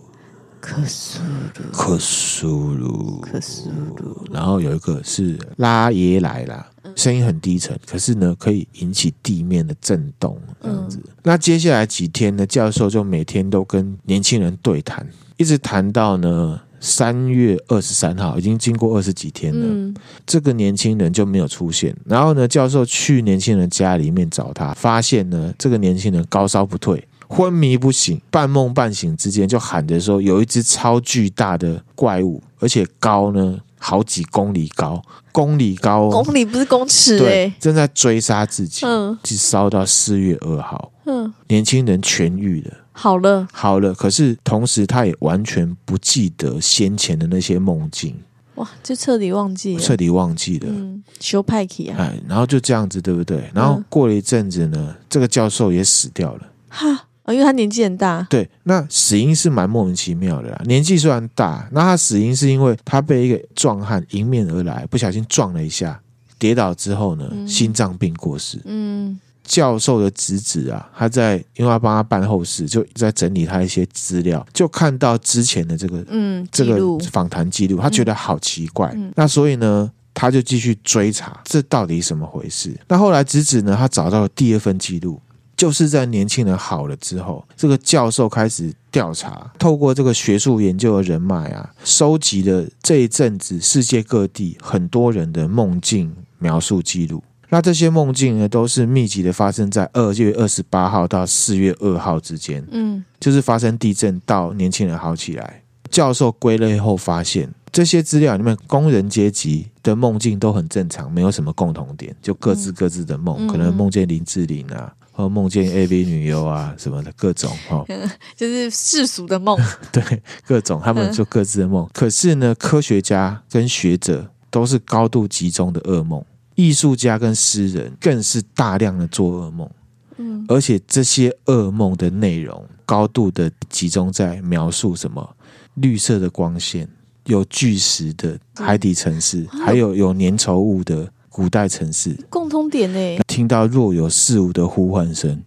克苏鲁，克苏鲁，克苏鲁。然后有一个是拉耶来了，声音很低沉，可是呢可以引起地面的震动，这样子。嗯、那接下来几天呢，教授就每天都跟年轻人对谈，一直谈到呢。三月二十三号，已经经过二十几天了，嗯、这个年轻人就没有出现。然后呢，教授去年轻人家里面找他，发现呢，这个年轻人高烧不退，昏迷不醒，半梦半醒之间就喊着说，有一只超巨大的怪物，而且高呢好几公里高，公里高，公里不是公尺，对，正在追杀自己，嗯，就烧到四月二号，嗯，年轻人痊愈了。好了，好了。可是同时，他也完全不记得先前的那些梦境。哇，就彻底忘记了，彻底忘记了。嗯，修派克啊。哎，然后就这样子，对不对？然后过了一阵子呢，嗯、这个教授也死掉了。哈，因为他年纪很大。对，那死因是蛮莫名其妙的啦。年纪虽然大，那他死因是因为他被一个壮汉迎面而来，不小心撞了一下，跌倒之后呢，嗯、心脏病过世。嗯。教授的侄子啊，他在因为要帮他办后事，就在整理他一些资料，就看到之前的这个嗯这个访谈记录，他觉得好奇怪，嗯、那所以呢，他就继续追查这到底什么回事。那后来侄子呢，他找到了第二份记录，就是在年轻人好了之后，这个教授开始调查，透过这个学术研究的人脉啊，收集了这一阵子世界各地很多人的梦境描述记录。那这些梦境呢，都是密集的发生在二月二十八号到四月二号之间。嗯，就是发生地震到年轻人好起来。教授归类后发现，这些资料里面，工人阶级的梦境都很正常，没有什么共同点，就各自各自的梦，嗯、可能梦见林志玲啊，或梦见 AV 女优啊什么的各种哈，就是世俗的梦。对，各种他们就各自的梦。可是呢，科学家跟学者都是高度集中的噩梦。艺术家跟诗人更是大量的做噩梦，嗯，而且这些噩梦的内容高度的集中在描述什么绿色的光线，有巨石的海底城市，还有有粘稠物的古代城市，共通点呢？听到若有似无的呼唤声。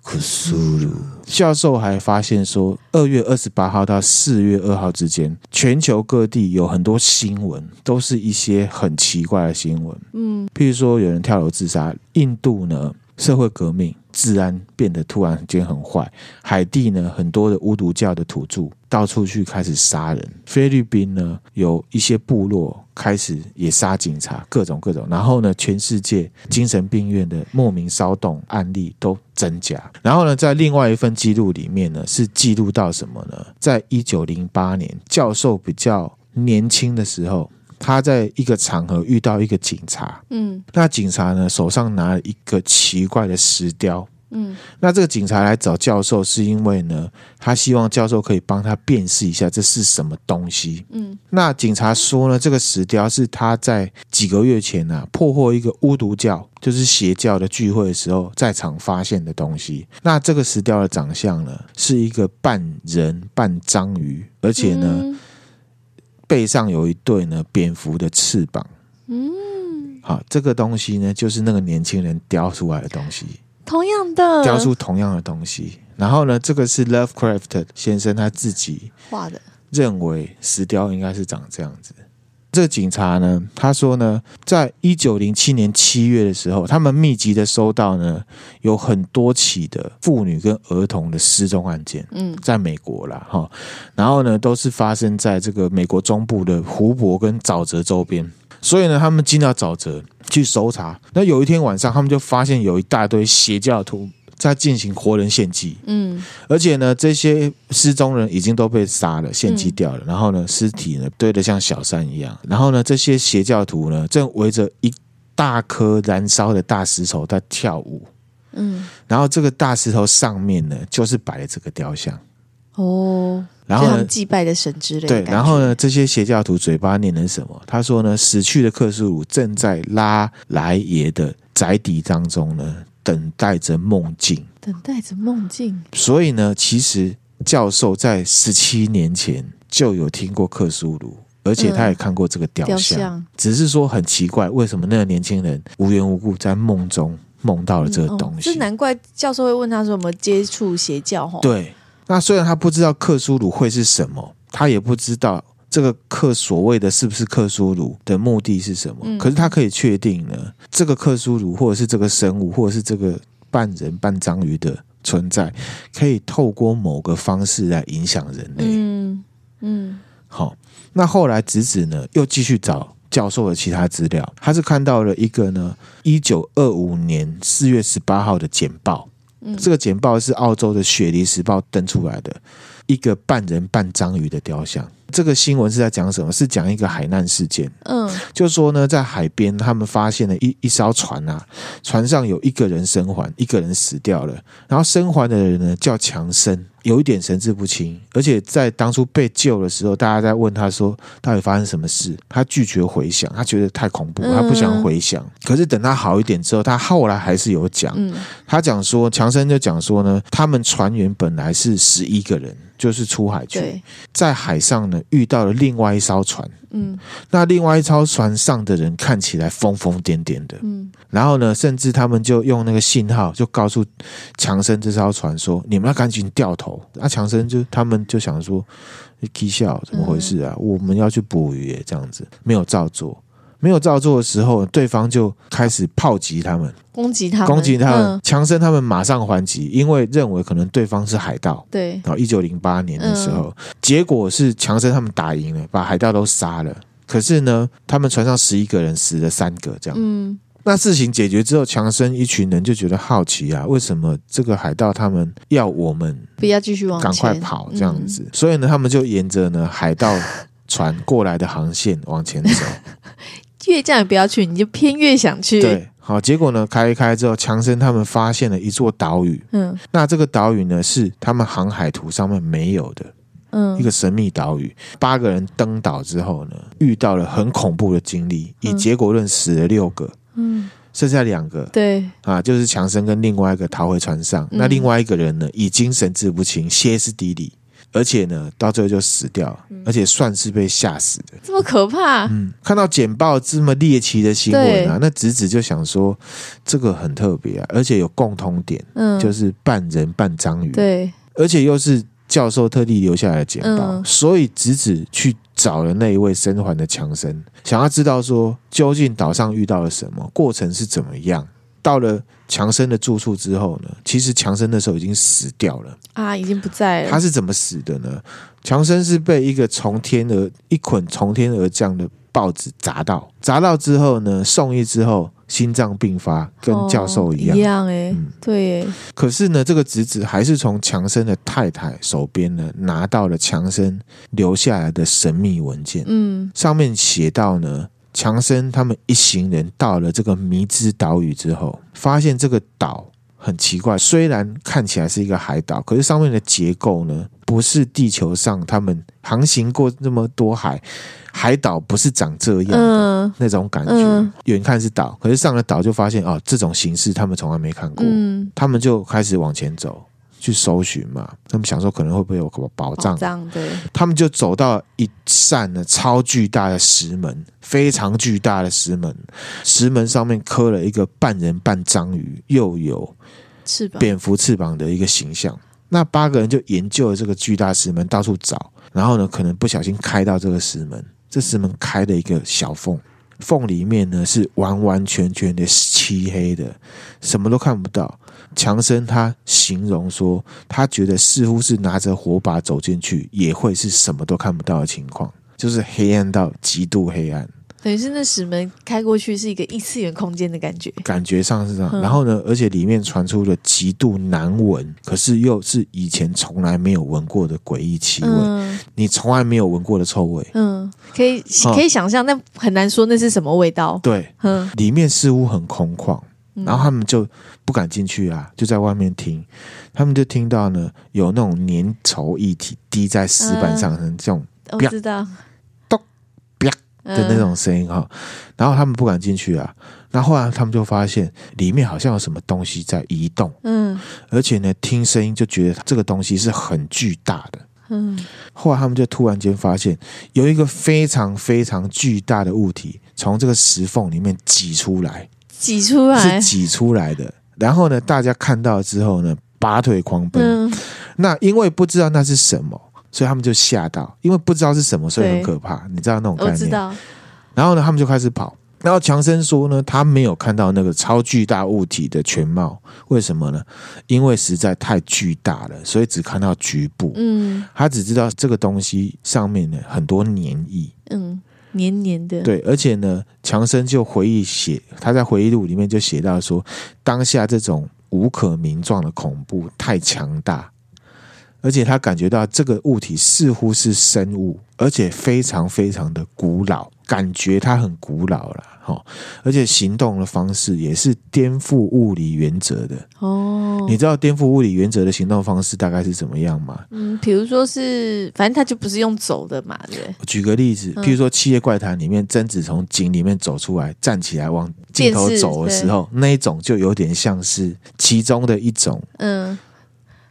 库苏鲁教授还发现说，二月二十八号到四月二号之间，全球各地有很多新闻，都是一些很奇怪的新闻。嗯，譬如说有人跳楼自杀，印度呢，社会革命。治安变得突然间很坏，海地呢，很多的巫毒教的土著到处去开始杀人，菲律宾呢，有一些部落开始也杀警察，各种各种，然后呢，全世界精神病院的莫名骚动案例都增加，然后呢，在另外一份记录里面呢，是记录到什么呢？在一九零八年，教授比较年轻的时候。他在一个场合遇到一个警察，嗯，那警察呢，手上拿了一个奇怪的石雕，嗯，那这个警察来找教授，是因为呢，他希望教授可以帮他辨识一下这是什么东西。嗯，那警察说呢，这个石雕是他在几个月前啊破获一个巫毒教，就是邪教的聚会的时候，在场发现的东西。那这个石雕的长相呢，是一个半人半章鱼，而且呢，嗯、背上有一对呢蝙蝠的翅膀。嗯，好，这个东西呢，就是那个年轻人雕出来的东西。同样的，雕出同样的东西，然后呢，这个是 Lovecraft 先生他自己画的，认为石雕应该是长这样子。这个警察呢，他说呢，在一九零七年七月的时候，他们密集的收到呢，有很多起的妇女跟儿童的失踪案件。嗯，在美国啦，哈，然后呢，都是发生在这个美国中部的湖泊跟沼泽周边。所以呢，他们进到沼泽去搜查。那有一天晚上，他们就发现有一大堆邪教徒在进行活人献祭。嗯，而且呢，这些失踪人已经都被杀了，献祭掉了。然后呢，尸体呢堆得像小山一样。然后呢，这些邪教徒呢正围着一大颗燃烧的大石头在跳舞。嗯，然后这个大石头上面呢，就是摆了这个雕像。哦。然后呢，祭拜的神之类的。对，然后呢，这些邪教徒嘴巴念的什么？他说呢，死去的克苏鲁正在拉莱耶的宅邸当中呢，等待着梦境，等待着梦境。所以呢，其实教授在十七年前就有听过克苏鲁，而且他也看过这个雕像，嗯、雕像只是说很奇怪，为什么那个年轻人无缘无故在梦中梦到了这个东西？这、嗯哦、难怪教授会问他说：“有没有接触邪教？”对。那虽然他不知道克苏鲁会是什么，他也不知道这个克所谓的是不是克苏鲁的目的是什么，嗯、可是他可以确定呢，这个克苏鲁或者是这个生物，或者是这个半人半章鱼的存在，可以透过某个方式来影响人类。嗯嗯，好，那后来直子呢又继续找教授的其他资料，他是看到了一个呢，一九二五年四月十八号的简报。这个简报是澳洲的《雪梨时报》登出来的一个半人半章鱼的雕像。这个新闻是在讲什么？是讲一个海难事件。嗯，就说呢，在海边他们发现了一一艘船啊，船上有一个人生还，一个人死掉了。然后生还的人呢叫强生，有一点神志不清，而且在当初被救的时候，大家在问他说到底发生什么事，他拒绝回想，他觉得太恐怖，他不想回想。可是等他好一点之后，他后来还是有讲，他讲说强生就讲说呢，他们船员本来是十一个人。就是出海去，在海上呢遇到了另外一艘船，嗯，那另外一艘船上的人看起来疯疯癫癫的，嗯，然后呢，甚至他们就用那个信号就告诉强森这艘船说：“你们要赶紧掉头。”那强森就他们就想说：“讥笑怎么回事啊？我们要去捕鱼，这样子没有照做。”没有照做的时候，对方就开始炮击他们，攻击他们，攻击他们。强森他们马上还击，因为认为可能对方是海盗。对，然后一九零八年的时候，结果是强生他们打赢了，把海盗都杀了。可是呢，他们船上十一个人死了三个，这样。嗯，那事情解决之后，强生一群人就觉得好奇啊，为什么这个海盗他们要我们不要继续往前，赶快跑这样子？所以呢，他们就沿着呢海盗船过来的航线往前走。越这样不要去，你就偏越想去。对，好，结果呢，开一开之后，强森他们发现了一座岛屿。嗯，那这个岛屿呢，是他们航海图上面没有的，嗯，一个神秘岛屿。八个人登岛之后呢，遇到了很恐怖的经历，以结果论死了六个，嗯，剩下两个，对，啊，就是强森跟另外一个逃回船上。嗯，那另外一个人呢，已经神志不清，歇斯底里。而且呢，到最后就死掉，而且算是被吓死的，这么可怕。嗯，看到简报这么猎奇的新闻啊，那直子就想说，这个很特别啊，而且有共同点，嗯，就是半人半章鱼，对，而且又是教授特地留下来的简报，嗯、所以直子去找了那一位生还的强森，想要知道说究竟岛上遇到了什么，过程是怎么样。到了强生的住处之后呢，其实强生那时候已经死掉了啊，已经不在了。他是怎么死的呢？强生是被一个从天而一捆从天而降的报纸砸到，砸到之后呢，送医之后心脏病发，跟教授一样、哦、一样哎，嗯、对。可是呢，这个侄子还是从强生的太太手边呢拿到了强生留下来的神秘文件，嗯，上面写到呢。强森他们一行人到了这个迷之岛屿之后，发现这个岛很奇怪，虽然看起来是一个海岛，可是上面的结构呢，不是地球上他们航行过那么多海海岛，不是长这样那种感觉。远、嗯、看是岛，可是上了岛就发现哦，这种形式他们从来没看过。嗯、他们就开始往前走。去搜寻嘛，他们想说可能会不会有什么宝藏？藏，对。他们就走到一扇呢超巨大的石门，非常巨大的石门，石门上面刻了一个半人半章鱼，又有翅膀、蝙蝠翅膀的一个形象。那八个人就研究了这个巨大石门，到处找，然后呢，可能不小心开到这个石门，这石门开了一个小缝。缝里面呢是完完全全的漆黑的，什么都看不到。强生他形容说，他觉得似乎是拿着火把走进去，也会是什么都看不到的情况，就是黑暗到极度黑暗。等于是那石门开过去是一个异次元空间的感觉，感觉上是这样。然后呢，而且里面传出了极度难闻，可是又是以前从来没有闻过的诡异气味，嗯、你从来没有闻过的臭味。嗯，可以可以想象，但很难说那是什么味道。对，嗯，里面似乎很空旷，然后他们就不敢进去啊，就在外面听，他们就听到呢有那种粘稠液体滴在石板上，嗯、这种我知道。咚。的那种声音哈，然后他们不敢进去啊。然后后来他们就发现里面好像有什么东西在移动，嗯，而且呢，听声音就觉得这个东西是很巨大的，嗯。后来他们就突然间发现有一个非常非常巨大的物体从这个石缝里面挤出来，挤出来是挤出来的。然后呢，大家看到之后呢，拔腿狂奔。嗯，那因为不知道那是什么。所以他们就吓到，因为不知道是什么，所以很可怕。你知道那种概念？然后呢，他们就开始跑。然后强生说呢，他没有看到那个超巨大物体的全貌。为什么呢？因为实在太巨大了，所以只看到局部。嗯。他只知道这个东西上面呢很多粘液。嗯，黏黏的。对，而且呢，强生就回忆写，他在回忆录里面就写到说，当下这种无可名状的恐怖太强大。而且他感觉到这个物体似乎是生物，而且非常非常的古老，感觉它很古老了，哈！而且行动的方式也是颠覆物理原则的哦。你知道颠覆物理原则的行动方式大概是怎么样吗？嗯，比如说是，反正他就不是用走的嘛，对。我举个例子，譬如说《七夜怪谈》里面，贞子从井里面走出来，站起来往镜头走的时候，那一种就有点像是其中的一种，嗯。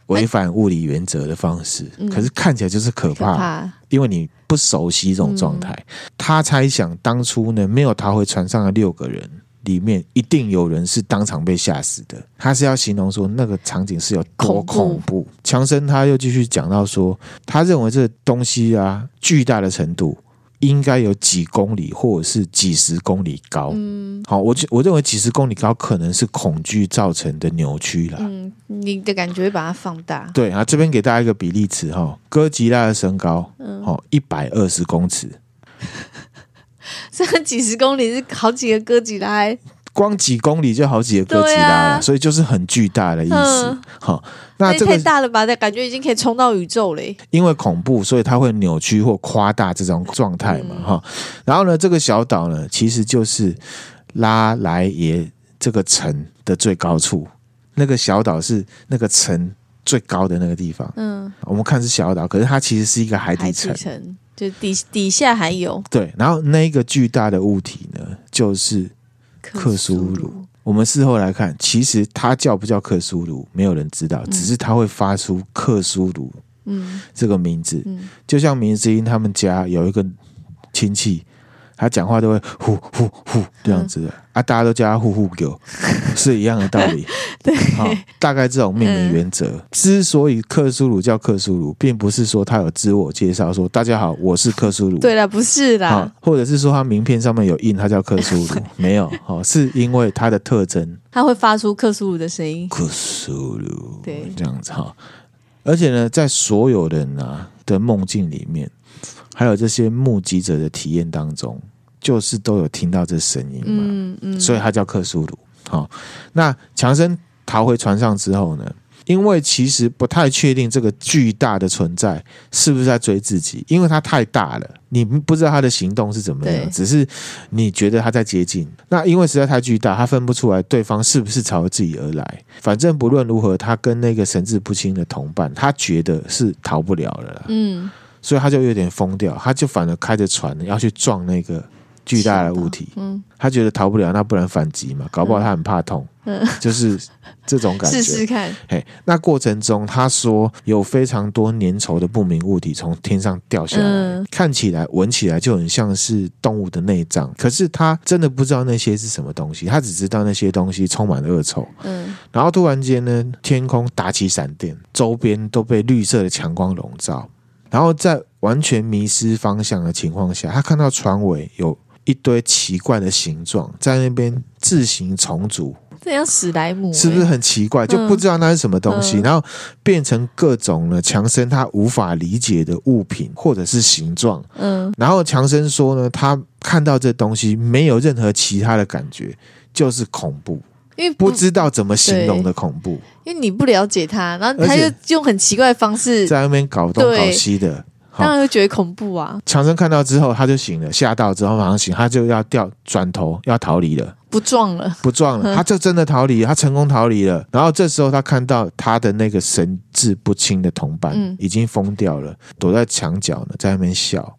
违反物理原则的方式，嗯、可是看起来就是可怕，可怕，因为你不熟悉这种状态。嗯、他猜想当初呢，没有逃回船上的六个人里面，一定有人是当场被吓死的。他是要形容说那个场景是有多恐怖。强生他又继续讲到说，他认为这个东西啊，巨大的程度。应该有几公里或者是几十公里高。嗯，好，我我认为几十公里高可能是恐惧造成的扭曲了。嗯，你的感觉会把它放大。对啊，这边给大家一个比例尺哈，哥吉拉的身高，嗯，好，一百二十公尺。这几十公里是好几个哥吉拉。光几公里就好几个哥吉拉了，啊、所以就是很巨大的意思。好、嗯，那这个太大了吧？感觉已经可以冲到宇宙嘞。因为恐怖，所以它会扭曲或夸大这种状态嘛。哈、嗯，然后呢，这个小岛呢，其实就是拉莱耶这个城的最高处。那个小岛是那个城最高的那个地方。嗯，我们看是小岛，可是它其实是一个海底城，底城就底底下还有。对，然后那个巨大的物体呢，就是。克苏鲁，我们事后来看，其实他叫不叫克苏鲁，没有人知道，只是他会发出克苏鲁，嗯，这个名字，嗯，就像明之英他们家有一个亲戚。他讲话都会呼呼呼这样子的、嗯、啊，大家都叫他呼呼狗，是一样的道理。对，好，大概这种命名原则。嗯、之所以克苏鲁叫克苏鲁，并不是说他有自我介绍说大家好，我是克苏鲁。对了，不是啦，或者是说他名片上面有印，他叫克苏鲁，没有，好，是因为他的特征，他会发出克苏鲁的声音。克苏鲁，对，这样子哈。而且呢，在所有人啊的梦境里面。还有这些目击者的体验当中，就是都有听到这声音嘛，嗯嗯、所以他叫克苏鲁。好，那强森逃回船上之后呢，因为其实不太确定这个巨大的存在是不是在追自己，因为它太大了，你不知道它的行动是怎么样，只是你觉得它在接近。那因为实在太巨大，他分不出来对方是不是朝自己而来。反正不论如何，他跟那个神志不清的同伴，他觉得是逃不了了。嗯，所以他就有点疯掉，他就反而开着船要去撞那个。巨大的物体，嗯，他觉得逃不了，那不然反击嘛？搞不好他很怕痛，嗯，就是这种感觉。试试看，嘿，那过程中他说有非常多粘稠的不明物体从天上掉下来，嗯，看起来、闻起来就很像是动物的内脏，可是他真的不知道那些是什么东西，他只知道那些东西充满了恶臭，嗯，然后突然间呢，天空打起闪电，周边都被绿色的强光笼罩，然后在完全迷失方向的情况下，他看到船尾有。一堆奇怪的形状在那边自行重组，这样史莱姆是不是很奇怪？就不知道那是什么东西，嗯、然后变成各种呢强生他无法理解的物品或者是形状。嗯，然后强生说呢，他看到这东西没有任何其他的感觉，就是恐怖，因为不，不知道怎么形容的恐怖，因为你不了解他，然后他就用很奇怪的方式在那边搞东搞西的。当然会觉得恐怖啊！强生看到之后，他就醒了，吓到之后马上醒，他就要掉转头要逃离了，不撞了，不撞了，他就真的逃离，他成功逃离了。然后这时候他看到他的那个神志不清的同伴已经疯掉了，躲在墙角呢，在那边笑，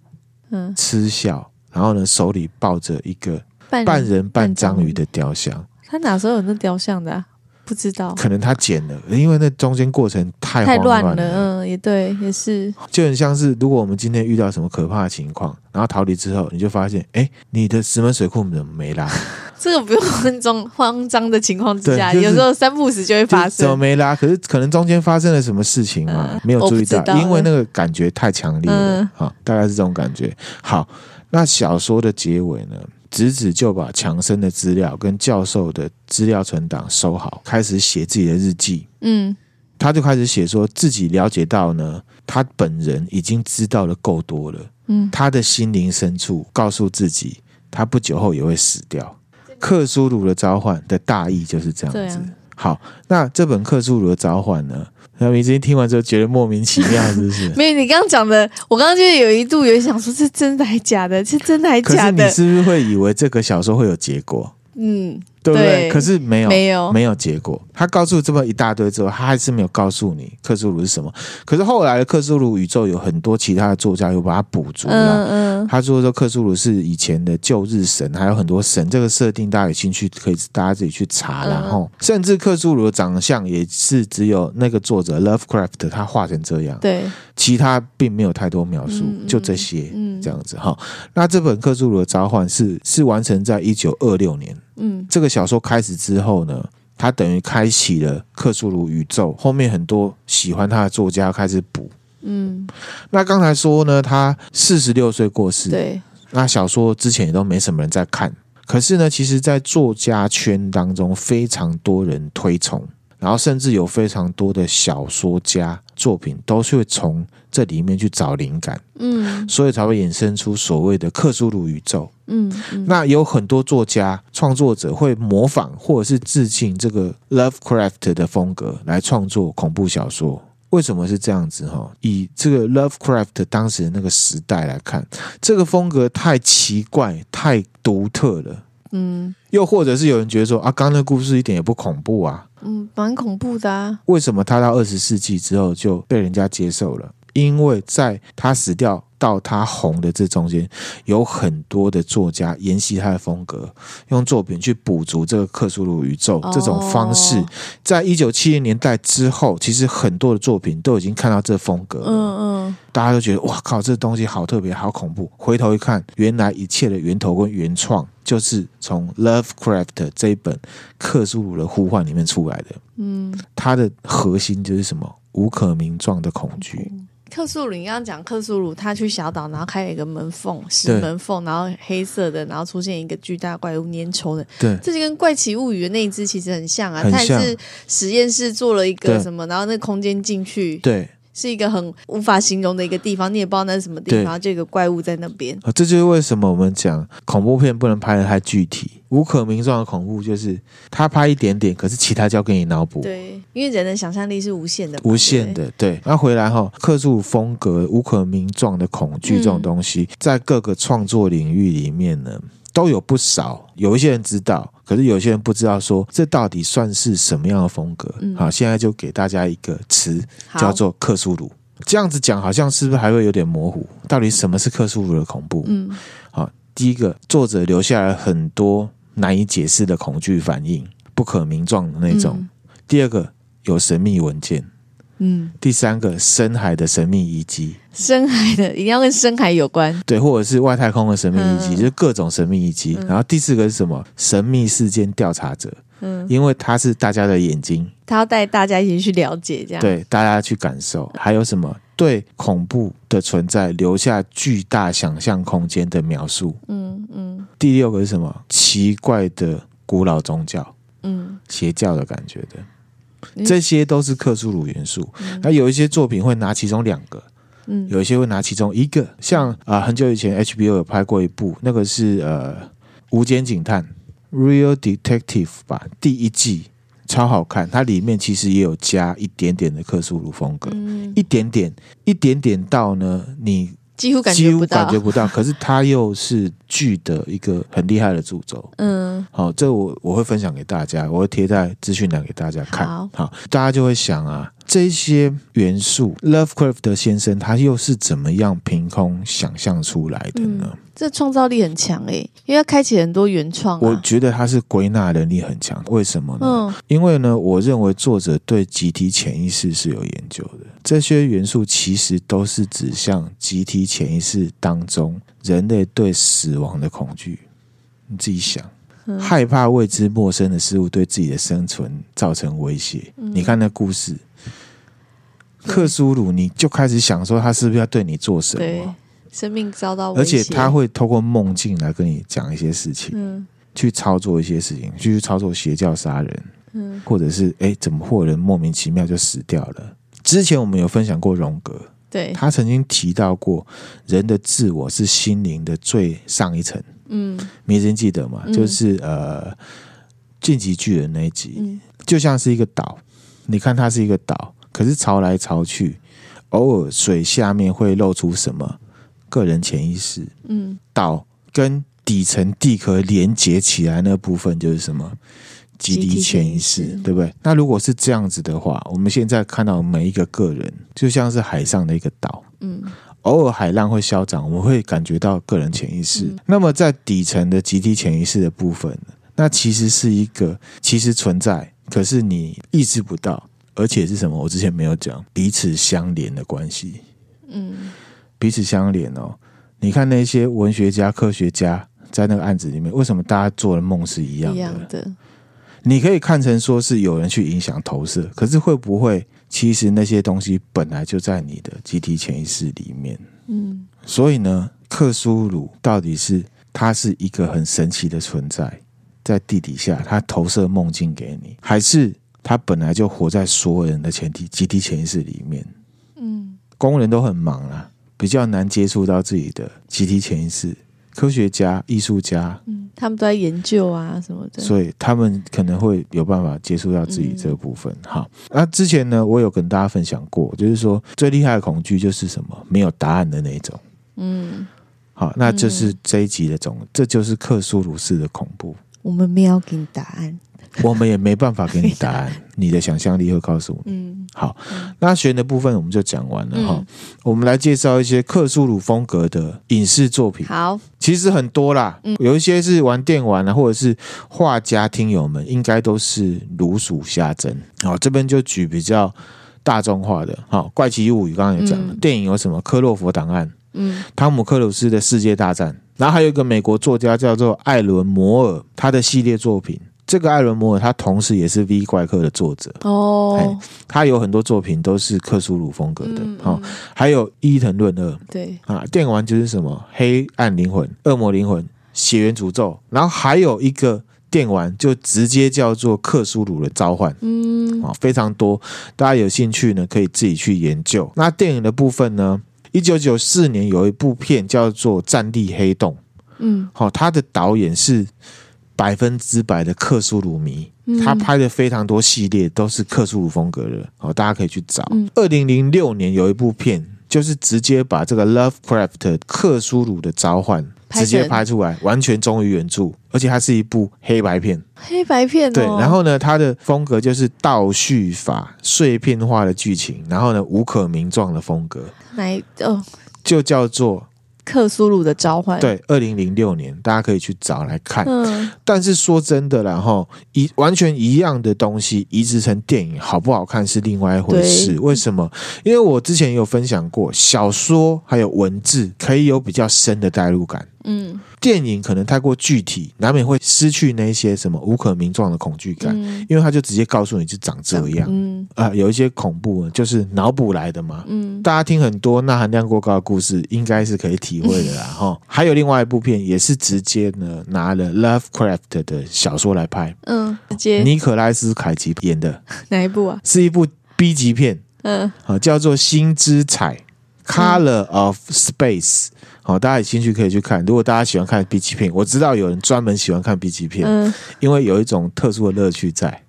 嗯，嗤笑，然后呢手里抱着一个半人半章鱼的雕像。他哪时候有那雕像的啊？不知道，可能他剪了，因为那中间过程太太乱了。嗯，也对，也是，就很像是如果我们今天遇到什么可怕的情况，然后逃离之后，你就发现，哎，你的石门水库怎么没拉？这个不用慌张，慌张的情况之下，就是、有时候三不时就会发生。怎么没拉？可是可能中间发生了什么事情嘛，嗯、没有注意到，因为那个感觉太强烈了。好、嗯，大概是这种感觉。好，那小说的结尾呢？直子就把强生的资料跟教授的资料存档收好，开始写自己的日记。嗯，他就开始写说自己了解到呢，他本人已经知道的够多了。嗯，他的心灵深处告诉自己，他不久后也会死掉。克苏鲁的召唤的大意就是这样子。好，那这本克苏鲁的召唤呢？那明今天听完之后觉得莫名其妙，是不是？没有，你刚刚讲的，我刚刚就有一度有想说，是真的还假的？是真的还假的？可是你是不是会以为这个小说会有结果？嗯。对不对？对，可是没有，没有，没有结果。他告诉这么一大堆之后，他还是没有告诉你克苏鲁是什么。可是后来的克苏鲁宇宙有很多其他的作家又把它补足了。嗯嗯。他说说克苏鲁是以前的旧日神，还有很多神。这个设定大家有兴趣可以大家自己去查。然后甚至克苏鲁的长相也是只有那个作者 Lovecraft 他画成这样。对。其他并没有太多描述，就这些嗯这样子哈。那这本克苏鲁的召唤是是完成在一九二六年。嗯，这个小说开始之后呢，他等于开启了克苏鲁宇宙。后面很多喜欢他的作家开始补。嗯，那刚才说呢，他四十六岁过世。对，那小说之前也都没什么人在看。可是呢，其实，在作家圈当中，非常多人推崇。然后甚至有非常多的小说家作品都是会从这里面去找灵感，嗯，所以才会衍生出所谓的克苏鲁宇宙，嗯，嗯，那有很多作家创作者会模仿或者是致敬这个 Lovecraft 的风格来创作恐怖小说。为什么是这样子？哈，以这个 Lovecraft 当时的那个时代来看，这个风格太奇怪、太独特了，嗯，又或者是有人觉得说啊，刚刚那故事一点也不恐怖啊。嗯，蛮恐怖的啊。为什么他到二十世纪之后就被人家接受了？因为在他死掉到他红的这中间，有很多的作家沿袭他的风格，用作品去补足这个克苏鲁宇宙这种方式。哦、在一九七零年代之后，其实很多的作品都已经看到这风格了。嗯嗯，大家都觉得哇靠，这东西好特别，好恐怖。回头一看，原来一切的源头跟原创。就是从 Lovecraft 这一本克苏鲁的呼唤里面出来的，嗯，它的核心就是什么？无可名状的恐惧。克苏鲁，你刚刚讲克苏鲁，他去小岛，然后开了一个门缝，石门缝，然后黑色的，然后出现一个巨大怪物粘稠的，对，这就跟怪奇物语的那一只其实很像啊，它也是实验室做了一个什么，然后那个空间进去，对。是一个很无法形容的一个地方，你也不知道那是什么地方，这个怪物在那边。这就是为什么我们讲恐怖片不能拍的太具体，无可名状的恐怖就是他拍一点点，可是其他交给你脑补。对，因为人的想象力是无限的，无限的。对，然后回来哈，克苏鲁风格、无可名状的恐惧这种东西，嗯、在各个创作领域里面呢，都有不少。有一些人知道，可是有些人不知道，说这到底算是什么样的风格？嗯、好，现在就给大家一个词，叫做克苏鲁。这样子讲，好像是不是还会有点模糊？到底什么是克苏鲁的恐怖？嗯，好，第一个，作者留下来很多难以解释的恐惧反应，不可名状的那种。嗯、第二个，有神秘文件。嗯，第三个，深海的神秘遗迹。深海的一定要跟深海有关，对，或者是外太空的神秘遗迹，嗯、就是各种神秘遗迹。嗯、然后第四个是什么？神秘事件调查者。嗯，因为他是大家的眼睛，他要带大家一起去了解，这样对，大家去感受。还有什么？对恐怖的存在留下巨大想象空间的描述。嗯嗯。第六个是什么？奇怪的古老宗教，嗯，邪教的感觉的。这些都是克苏鲁元素，那、嗯、有一些作品会拿其中两个，嗯，有一些会拿其中一个，像啊、呃，很久以前 HBO 有拍过一部，那个是呃《无间警探》（Real Detective） 吧，第一季超好看，它里面其实也有加一点点的克苏鲁风格，嗯、一点点，一点点到呢，你。几乎感觉不到，感觉不到。可是它又是剧的一个很厉害的主轴。嗯，好，这我我会分享给大家，我会贴在资讯栏给大家看。好，好，大家就会想啊。这些元素，Lovecraft 先生他又是怎么样凭空想象出来的呢？嗯、这创造力很强诶，因为他开启很多原创、啊。我觉得他是归纳能力很强，为什么呢？嗯、因为呢，我认为作者对集体潜意识是有研究的。这些元素其实都是指向集体潜意识当中人类对死亡的恐惧。你自己想，嗯、害怕未知陌生的事物对自己的生存造成威胁。嗯、你看那故事。克苏鲁，你就开始想说他是不是要对你做什么？对，生命遭到威胁，而且他会透过梦境来跟你讲一些事情，嗯，去操作一些事情，去操作邪教杀人，嗯，或者是哎，怎么或人莫名其妙就死掉了？之前我们有分享过荣格，对，他曾经提到过人的自我是心灵的最上一层，嗯，没人记得吗？嗯、就是呃，晋级巨人那一集，嗯、就像是一个岛，你看它是一个岛。可是潮来潮去，偶尔水下面会露出什么个人潜意识？嗯，岛跟底层地壳连接起来那部分就是什么集体潜意识，对不对？那如果是这样子的话，我们现在看到每一个个人就像是海上的一个岛，嗯，偶尔海浪会消长，我们会感觉到个人潜意识。嗯，那么在底层的集体潜意识的部分，那其实是一个其实存在，可是你意识不到。而且是什么？我之前没有讲彼此相连的关系。嗯，彼此相连哦。你看那些文学家、科学家在那个案子里面，为什么大家做的梦是一样的？一样的。你可以看成说是有人去影响投射，可是会不会其实那些东西本来就在你的集体潜意识里面？嗯。所以呢，克苏鲁到底是它是一个很神奇的存在，在地底下，它投射梦境给你，还是？他本来就活在所有人的前提集体潜意识里面，嗯，工人都很忙啊，比较难接触到自己的集体潜意识。科学家、艺术家，嗯，他们都在研究啊什么的，所以他们可能会有办法接触到自己这个部分。嗯、好，那之前呢，我有跟大家分享过，就是说最厉害的恐惧就是什么？没有答案的那种。嗯，好，那就是这一集的总，嗯、这就是克苏鲁式的恐怖。我们没有给你答案。我们也没办法给你答案，你的想象力会告诉我。嗯，好，那悬的部分我们就讲完了哈。嗯、我们来介绍一些克苏鲁风格的影视作品。好，其实很多啦，嗯、有一些是玩电玩啊，或者是画家听友们应该都是如数家珍。好，这边就举比较大众化的，好，怪奇物语刚刚也讲了，嗯、电影有什么《克洛佛档案》，嗯，汤姆克鲁斯的世界大战，然后还有一个美国作家叫做艾伦摩尔，他的系列作品。这个艾伦摩尔，他同时也是 V 怪客的作者哦。他有很多作品都是克苏鲁风格的。好、嗯，嗯、还有伊藤润二，对啊，电玩就是什么黑暗灵魂、恶魔灵魂、血缘诅咒，然后还有一个电玩就直接叫做克苏鲁的召唤。嗯，啊，非常多，大家有兴趣呢，可以自己去研究。那电影的部分呢，一九九四年有一部片叫做《战地黑洞》。嗯，好，他的导演是。百分之百的克苏鲁迷，嗯、他拍的非常多系列都是克苏鲁风格的，哦，大家可以去找。二零零六年有一部片，就是直接把这个 Lovecraft 克苏鲁的召唤直接拍出来，完全忠于原著，而且它是一部黑白片。黑白片、哦、对，然后呢，它的风格就是倒叙法、碎片化的剧情，然后呢，无可名状的风格。来哦，就叫做。克苏鲁的召唤，对，二零零六年，大家可以去找来看。嗯，但是说真的，然后一完全一样的东西移植成电影，好不好看是另外一回事。为什么？因为我之前有分享过，小说还有文字可以有比较深的代入感。嗯，电影可能太过具体，难免会失去那些什么无可名状的恐惧感，嗯、因为他就直接告诉你就长这样。嗯啊、呃，有一些恐怖就是脑补来的嘛。嗯，大家听很多钠含量过高的故事，应该是可以体会的啦。哈、嗯，还有另外一部片也是直接呢拿了 Lovecraft 的小说来拍。嗯，直接尼可拉斯凯奇演的 哪一部啊？是一部 B 级片。嗯，好，叫做《星之彩》（Color of Space）。好，大家有兴趣可以去看。如果大家喜欢看 B 级片，我知道有人专门喜欢看 B 级片，嗯，因为有一种特殊的乐趣在。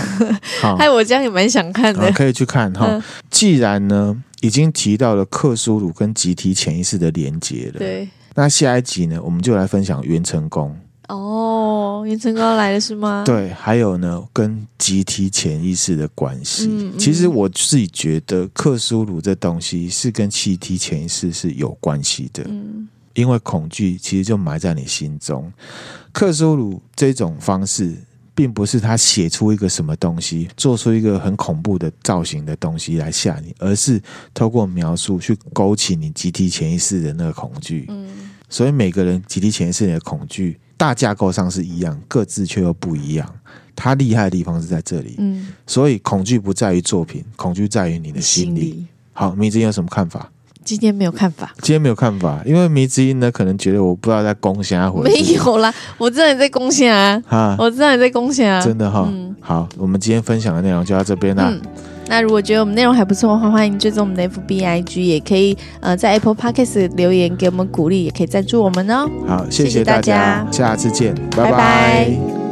好，哎，我这样也蛮想看的，可以去看哈。嗯，既然呢已经提到了克苏鲁跟集体潜意识的连接了，对，那下一集呢，我们就来分享元辰宫。哦，元辰宫来了是吗？对，还有呢，跟集体潜意识的关系。嗯嗯、其实我自己觉得，克苏鲁这东西是跟集体潜意识是有关系的。嗯，因为恐惧其实就埋在你心中。克苏鲁这种方式，并不是他写出一个什么东西，做出一个很恐怖的造型的东西来吓你，而是透过描述去勾起你集体潜意识的那个恐惧。嗯，所以每个人集体潜意识里的恐惧。大架构上是一样，各自却又不一样。它厉害的地方是在这里，嗯，所以恐惧不在于作品，恐惧在于你的心理。好，迷之音有什么看法？今天没有看法。今天没有看法，因为迷之音呢，可能觉得我不知道在攻虾回。没有啦，我知道你在攻虾啊，啊我知道你在攻虾啊，真的哈、哦。嗯、好，我们今天分享的内容就到这边啦。嗯那如果觉得我们内容还不错的话，欢迎追踪我们的 FBIG，也可以呃在 Apple Podcast 留言给我们鼓励，也可以赞助我们哦。好，谢谢大家，下次见，拜拜。拜拜。